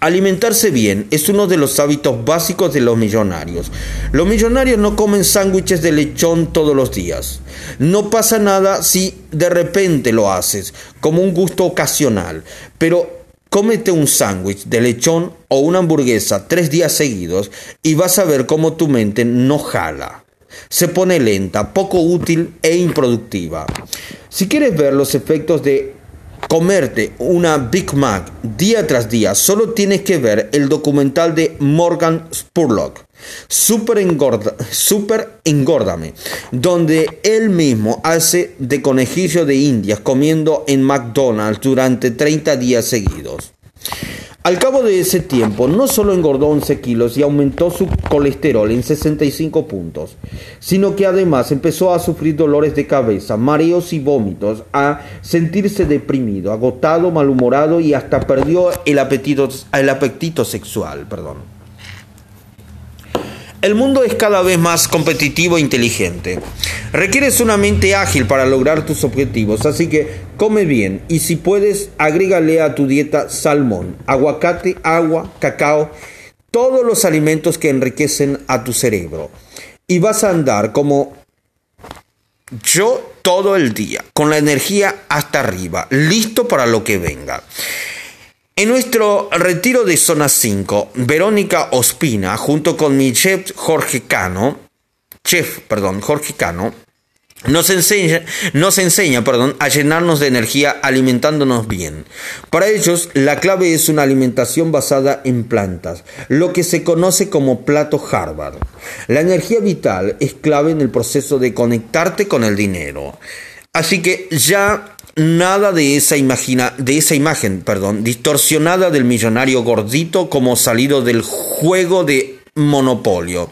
Alimentarse bien es uno de los hábitos básicos de los millonarios. Los millonarios no comen sándwiches de lechón todos los días. No pasa nada si de repente lo haces, como un gusto ocasional, pero cómete un sándwich de lechón o una hamburguesa tres días seguidos y vas a ver cómo tu mente no jala. Se pone lenta, poco útil e improductiva. Si quieres ver los efectos de comerte una Big Mac día tras día, solo tienes que ver el documental de Morgan Spurlock, Super, engorda, super Engórdame, donde él mismo hace de conejillo de indias comiendo en McDonald's durante 30 días seguidos. Al cabo de ese tiempo, no solo engordó 11 kilos y aumentó su colesterol en 65 puntos, sino que además empezó a sufrir dolores de cabeza, mareos y vómitos, a sentirse deprimido, agotado, malhumorado y hasta perdió el apetito, el apetito sexual. Perdón. El mundo es cada vez más competitivo e inteligente. Requieres una mente ágil para lograr tus objetivos, así que come bien y si puedes, agrégale a tu dieta salmón, aguacate, agua, cacao, todos los alimentos que enriquecen a tu cerebro. Y vas a andar como yo todo el día, con la energía hasta arriba, listo para lo que venga. En nuestro retiro de Zona 5, Verónica Ospina, junto con mi chef Jorge Cano, chef, perdón, Jorge Cano, nos enseña, nos enseña perdón, a llenarnos de energía alimentándonos bien. Para ellos, la clave es una alimentación basada en plantas, lo que se conoce como plato Harvard. La energía vital es clave en el proceso de conectarte con el dinero. Así que ya nada de esa, imagina, de esa imagen perdón, distorsionada del millonario gordito como salido del juego de monopolio.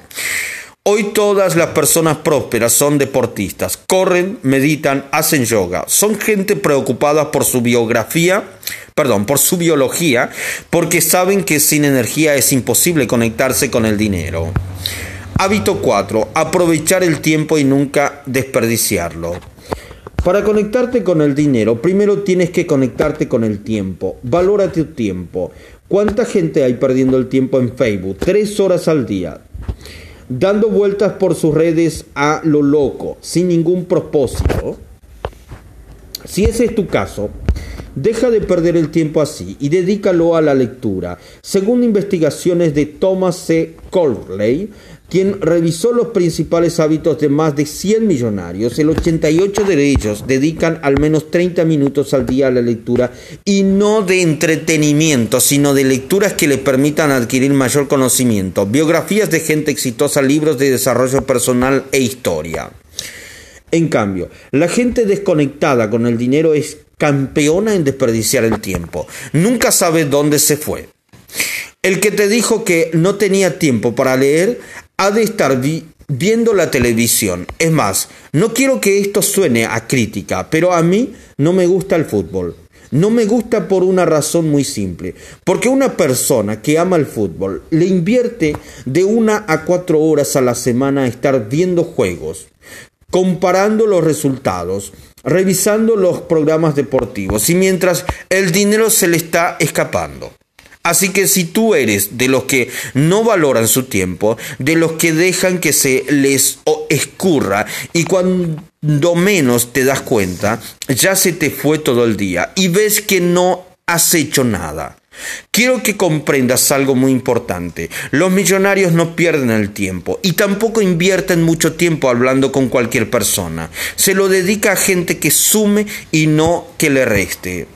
Hoy todas las personas prósperas son deportistas, corren, meditan, hacen yoga, son gente preocupada por su biografía, perdón, por su biología, porque saben que sin energía es imposible conectarse con el dinero. Hábito 4. Aprovechar el tiempo y nunca desperdiciarlo. Para conectarte con el dinero, primero tienes que conectarte con el tiempo. Valora tu tiempo. ¿Cuánta gente hay perdiendo el tiempo en Facebook? Tres horas al día dando vueltas por sus redes a lo loco, sin ningún propósito. Si ese es tu caso, deja de perder el tiempo así y dedícalo a la lectura. Según investigaciones de Thomas C. Corley, quien revisó los principales hábitos de más de 100 millonarios, el 88 de ellos dedican al menos 30 minutos al día a la lectura y no de entretenimiento, sino de lecturas que le permitan adquirir mayor conocimiento, biografías de gente exitosa, libros de desarrollo personal e historia. En cambio, la gente desconectada con el dinero es campeona en desperdiciar el tiempo. Nunca sabe dónde se fue. El que te dijo que no tenía tiempo para leer ha de estar viendo la televisión. Es más, no quiero que esto suene a crítica, pero a mí no me gusta el fútbol. No me gusta por una razón muy simple, porque una persona que ama el fútbol le invierte de una a cuatro horas a la semana a estar viendo juegos, comparando los resultados, revisando los programas deportivos y mientras el dinero se le está escapando. Así que si tú eres de los que no valoran su tiempo, de los que dejan que se les escurra y cuando menos te das cuenta, ya se te fue todo el día y ves que no has hecho nada. Quiero que comprendas algo muy importante. Los millonarios no pierden el tiempo y tampoco invierten mucho tiempo hablando con cualquier persona. Se lo dedica a gente que sume y no que le reste.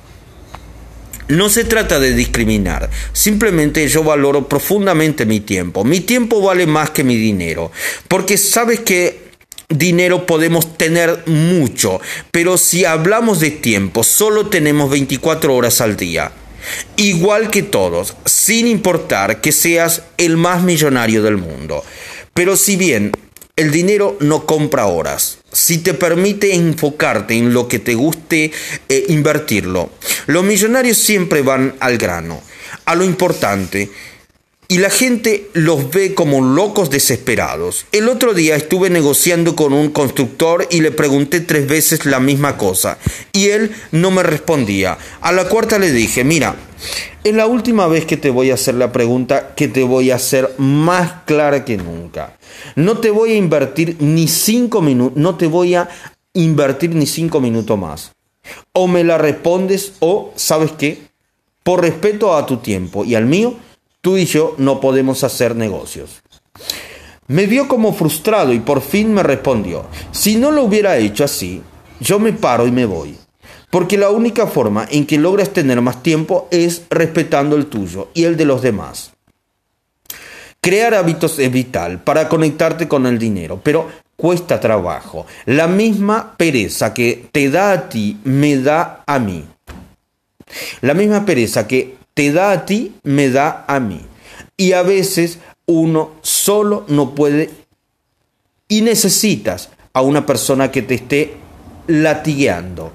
No se trata de discriminar, simplemente yo valoro profundamente mi tiempo. Mi tiempo vale más que mi dinero, porque sabes que dinero podemos tener mucho, pero si hablamos de tiempo, solo tenemos 24 horas al día. Igual que todos, sin importar que seas el más millonario del mundo. Pero si bien el dinero no compra horas. Si te permite enfocarte en lo que te guste, e invertirlo. Los millonarios siempre van al grano, a lo importante. Y la gente los ve como locos desesperados. El otro día estuve negociando con un constructor y le pregunté tres veces la misma cosa. Y él no me respondía. A la cuarta le dije, mira, es la última vez que te voy a hacer la pregunta que te voy a hacer más clara que nunca. No te voy a invertir ni cinco minutos, no te voy a invertir ni cinco minutos más. O me la respondes o, ¿sabes qué? Por respeto a tu tiempo y al mío, tú y yo no podemos hacer negocios. Me vio como frustrado y por fin me respondió, si no lo hubiera hecho así, yo me paro y me voy. Porque la única forma en que logras tener más tiempo es respetando el tuyo y el de los demás. Crear hábitos es vital para conectarte con el dinero, pero cuesta trabajo. La misma pereza que te da a ti me da a mí. La misma pereza que te da a ti me da a mí. Y a veces uno solo no puede y necesitas a una persona que te esté latigueando.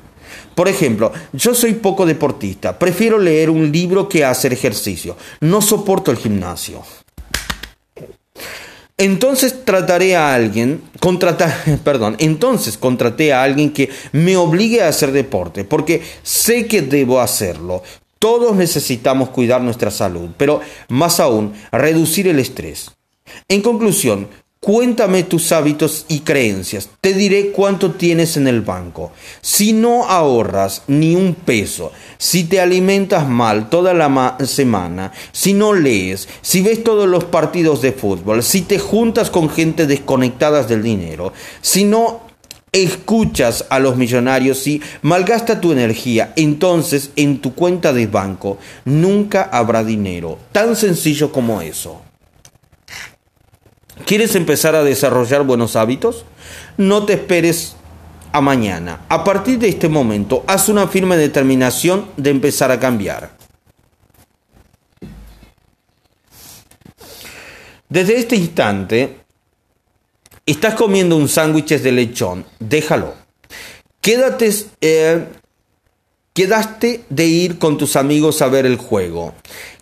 Por ejemplo, yo soy poco deportista, prefiero leer un libro que hacer ejercicio. No soporto el gimnasio. Entonces trataré a alguien, perdón, entonces contraté a alguien que me obligue a hacer deporte, porque sé que debo hacerlo. Todos necesitamos cuidar nuestra salud, pero más aún, reducir el estrés. En conclusión, Cuéntame tus hábitos y creencias. Te diré cuánto tienes en el banco. Si no ahorras ni un peso, si te alimentas mal toda la semana, si no lees, si ves todos los partidos de fútbol, si te juntas con gente desconectada del dinero, si no escuchas a los millonarios y malgasta tu energía, entonces en tu cuenta de banco nunca habrá dinero. Tan sencillo como eso. ¿Quieres empezar a desarrollar buenos hábitos? No te esperes a mañana. A partir de este momento, haz una firme determinación de empezar a cambiar. Desde este instante, estás comiendo un sándwich de lechón, déjalo. Quédate, eh, de ir con tus amigos a ver el juego.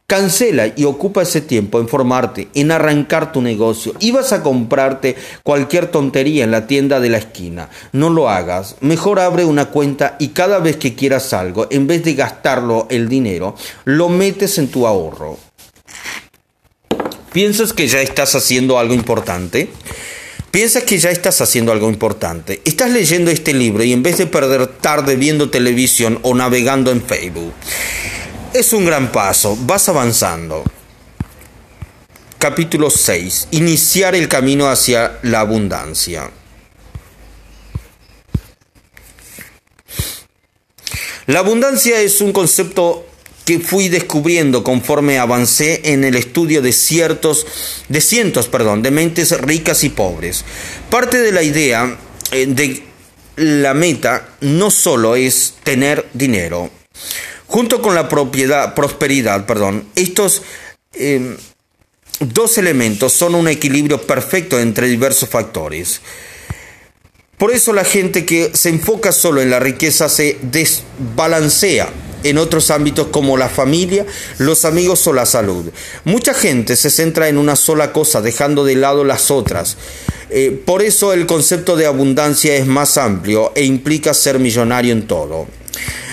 Cancela y ocupa ese tiempo en formarte, en arrancar tu negocio. Ibas a comprarte cualquier tontería en la tienda de la esquina. No lo hagas. Mejor abre una cuenta y cada vez que quieras algo, en vez de gastarlo el dinero, lo metes en tu ahorro. ¿Piensas que ya estás haciendo algo importante? ¿Piensas que ya estás haciendo algo importante? Estás leyendo este libro y en vez de perder tarde viendo televisión o navegando en Facebook, es un gran paso, vas avanzando. Capítulo 6. Iniciar el camino hacia la abundancia. La abundancia es un concepto que fui descubriendo conforme avancé en el estudio de ciertos de cientos, perdón, de mentes ricas y pobres. Parte de la idea eh, de la meta no solo es tener dinero, Junto con la propiedad, prosperidad, perdón, estos em, dos elementos son un equilibrio perfecto entre diversos factores. Por eso la gente que se enfoca solo en la riqueza se desbalancea en otros ámbitos como la familia, los amigos o la salud. Mucha gente se centra en una sola cosa, dejando de lado las otras. Eh, por eso el concepto de abundancia es más amplio e implica ser millonario en todo.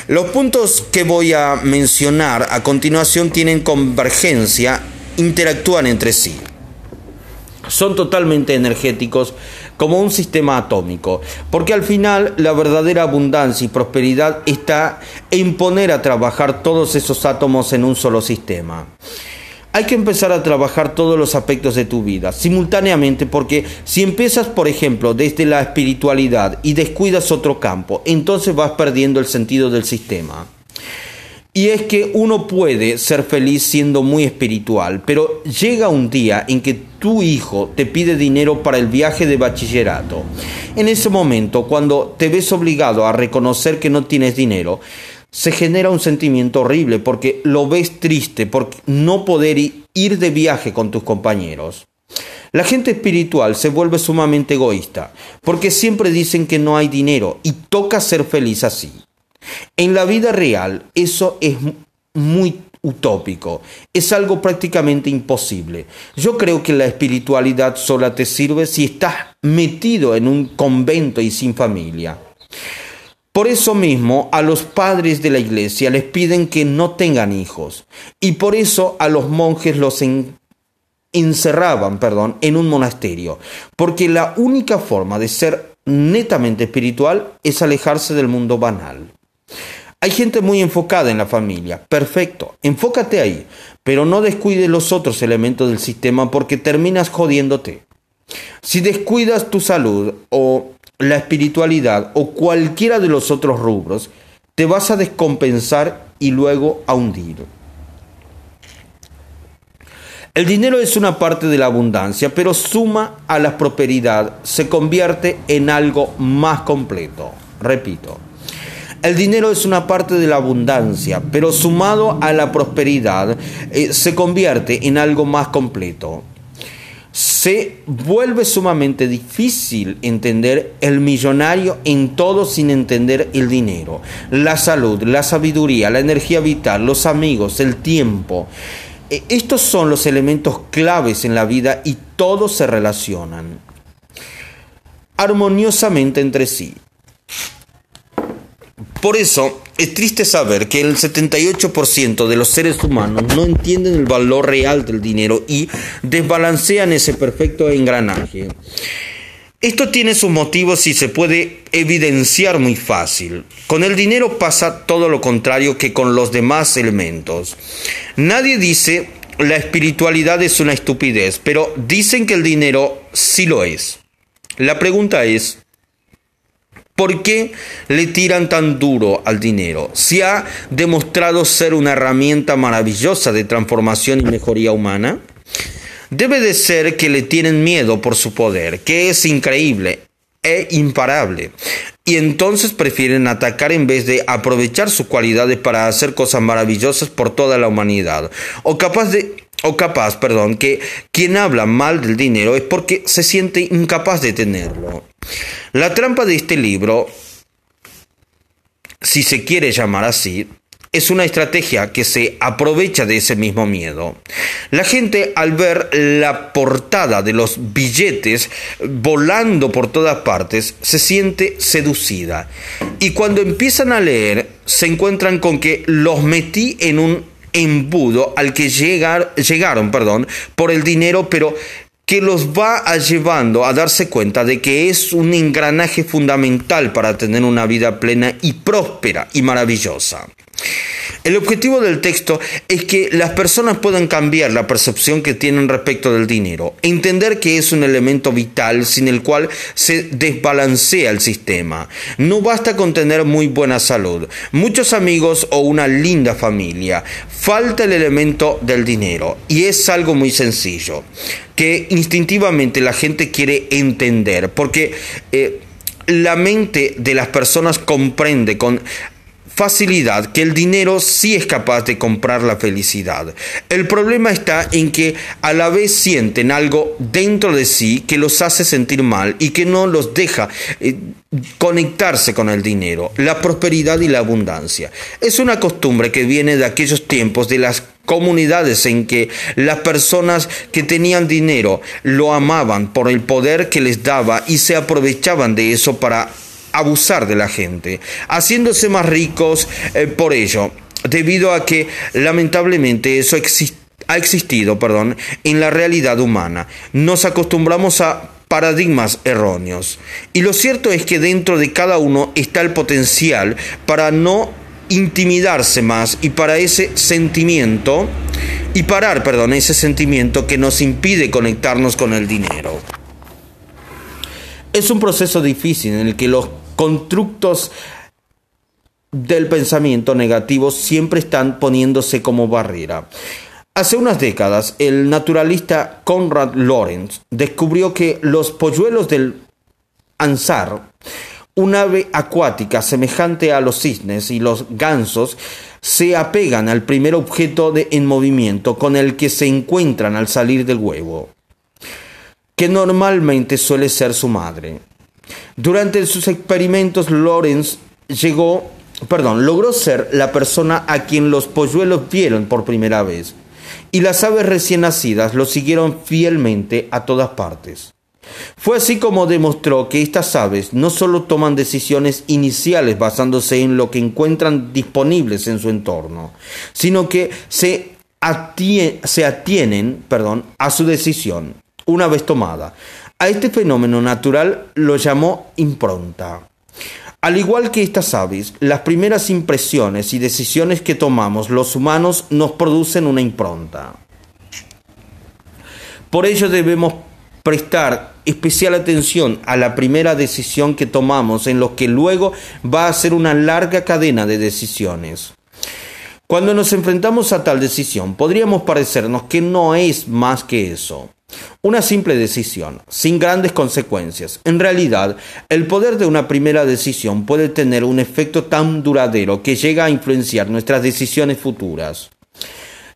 Los puntos que voy a mencionar a continuación tienen convergencia, interactúan entre sí. Son totalmente energéticos como un sistema atómico, porque al final la verdadera abundancia y prosperidad está en poner a trabajar todos esos átomos en un solo sistema. Hay que empezar a trabajar todos los aspectos de tu vida simultáneamente porque si empiezas, por ejemplo, desde la espiritualidad y descuidas otro campo, entonces vas perdiendo el sentido del sistema. Y es que uno puede ser feliz siendo muy espiritual, pero llega un día en que tu hijo te pide dinero para el viaje de bachillerato. En ese momento, cuando te ves obligado a reconocer que no tienes dinero, se genera un sentimiento horrible porque lo ves triste por no poder ir de viaje con tus compañeros. La gente espiritual se vuelve sumamente egoísta porque siempre dicen que no hay dinero y toca ser feliz así. En la vida real eso es muy utópico, es algo prácticamente imposible. Yo creo que la espiritualidad sola te sirve si estás metido en un convento y sin familia. Por eso mismo a los padres de la iglesia les piden que no tengan hijos y por eso a los monjes los encerraban, perdón, en un monasterio, porque la única forma de ser netamente espiritual es alejarse del mundo banal. Hay gente muy enfocada en la familia, perfecto, enfócate ahí, pero no descuides los otros elementos del sistema porque terminas jodiéndote. Si descuidas tu salud o la espiritualidad o cualquiera de los otros rubros, te vas a descompensar y luego a hundir. El dinero es una parte de la abundancia, pero suma a la prosperidad, se convierte en algo más completo. Repito, el dinero es una parte de la abundancia, pero sumado a la prosperidad, eh, se convierte en algo más completo se vuelve sumamente difícil entender el millonario en todo sin entender el dinero, la salud, la sabiduría, la energía vital, los amigos, el tiempo. E, estos son los elementos claves en la vida y todos se relacionan armoniosamente entre sí. Por eso, es triste saber que el 78% de los seres humanos no entienden el valor real del dinero y desbalancean ese perfecto engranaje. Esto tiene sus motivos y se puede evidenciar muy fácil. Con el dinero pasa todo lo contrario que con los demás elementos. Nadie dice la espiritualidad es una estupidez, pero dicen que el dinero sí lo es. La pregunta es, ¿por qué le tiran tan duro al dinero? Si ha demostrado ser una herramienta maravillosa de transformación y mejoría humana. Debe de ser que le tienen miedo por su poder, que es increíble e imparable. Y entonces prefieren atacar en vez de aprovechar sus cualidades para hacer cosas maravillosas por toda la humanidad. O capaz de o capaz, perdón, que quien habla mal del dinero es porque se siente incapaz de tenerlo. La trampa de este libro, si se quiere llamar así, es una estrategia que se aprovecha de ese mismo miedo. La gente al ver la portada de los billetes volando por todas partes se siente seducida y cuando empiezan a leer se encuentran con que los metí en un embudo al que llegar, llegaron perdón, por el dinero, pero que los va a llevando a darse cuenta de que es un engranaje fundamental para tener una vida plena y próspera y maravillosa. El objetivo del texto es que las personas puedan cambiar la percepción que tienen respecto del dinero, entender que es un elemento vital sin el cual se desbalancea el sistema. No basta con tener muy buena salud, muchos amigos o una linda familia. Falta el elemento del dinero y es algo muy sencillo que instintivamente la gente quiere entender porque eh, la mente de las personas comprende con facilidad que el dinero sí es capaz de comprar la felicidad. El problema está en que a la vez sienten algo dentro de sí que los hace sentir mal y que no los deja eh, conectarse con el dinero, la prosperidad y la abundancia. Es una costumbre que viene de aquellos tiempos de las comunidades en que las personas que tenían dinero lo amaban por el poder que les daba y se aprovechaban de eso para abusar de la gente, haciéndose más ricos eh, por ello, debido a que lamentablemente eso ha existido perdón, en la realidad humana. Nos acostumbramos a paradigmas erróneos. Y lo cierto es que dentro de cada uno está el potencial para no intimidarse más y para ese sentimiento y parar, perdón, ese sentimiento que nos impide conectarnos con el dinero. Es un proceso difícil en el que los constructos del pensamiento negativo siempre están poniéndose como barrera. Hace unas décadas, el naturalista Conrad Lorenz descubrió que los polluelos del ansar, un ave acuática semejante a los cisnes y los gansos, se apegan al primer objeto en movimiento con el que se encuentran al salir del huevo, que normalmente suele ser su madre. Durante sus experimentos, Lorenz llegó, perdón, logró ser la persona a quien los polluelos vieron por primera vez, y las aves recién nacidas lo siguieron fielmente a todas partes. Fue así como demostró que estas aves no solo toman decisiones iniciales basándose en lo que encuentran disponibles en su entorno, sino que se, se atienen perdón, a su decisión una vez tomada. A este fenómeno natural lo llamó impronta. Al igual que estas aves, las primeras impresiones y decisiones que tomamos los humanos nos producen una impronta. Por ello debemos prestar especial atención a la primera decisión que tomamos en lo que luego va a ser una larga cadena de decisiones. Cuando nos enfrentamos a tal decisión, podríamos parecernos que no es más que eso. Una simple decisión, sin grandes consecuencias. En realidad, el poder de una primera decisión puede tener un efecto tan duradero que llega a influenciar nuestras decisiones futuras.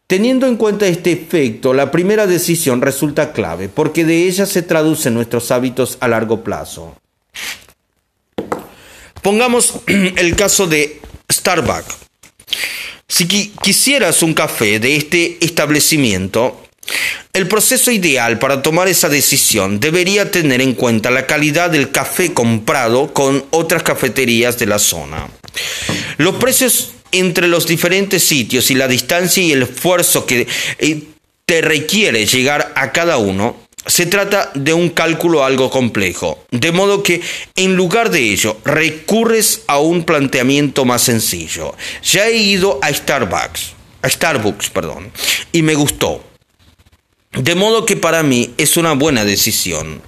Teniendo en cuenta este efecto, la primera decisión resulta clave porque de ella se traducen nuestros hábitos a largo plazo. Pongamos el caso de Starbucks. Si quisieras un café de este establecimiento, El proceso ideal para tomar esa decisión debería tener en cuenta la calidad del café comprado con otras cafeterías de la zona. Los precios entre los diferentes sitios y la distancia y el esfuerzo que eh, te requiere llegar a cada uno, se trata de un cálculo algo complejo, de modo que en lugar de ello recurres a un planteamiento más sencillo. Ya he ido a Starbucks, a Starbucks, perdón, y me gustó. De modo que para mí es una buena decisión.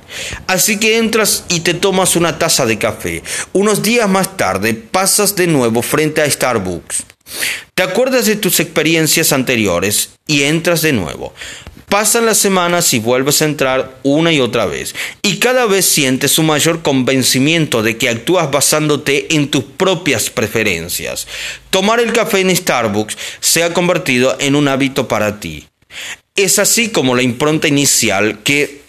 Así que entras y te tomas una taza de café. Unos días más tarde pasas de nuevo frente a Starbucks. Te acuerdas de tus experiencias anteriores y entras de nuevo. Pasan las semanas y vuelves a entrar una y otra vez. Y cada vez sientes un mayor convencimiento de que actúas basándote en tus propias preferencias. Tomar el café en Starbucks se ha convertido en un hábito para ti. Es así como la impronta inicial que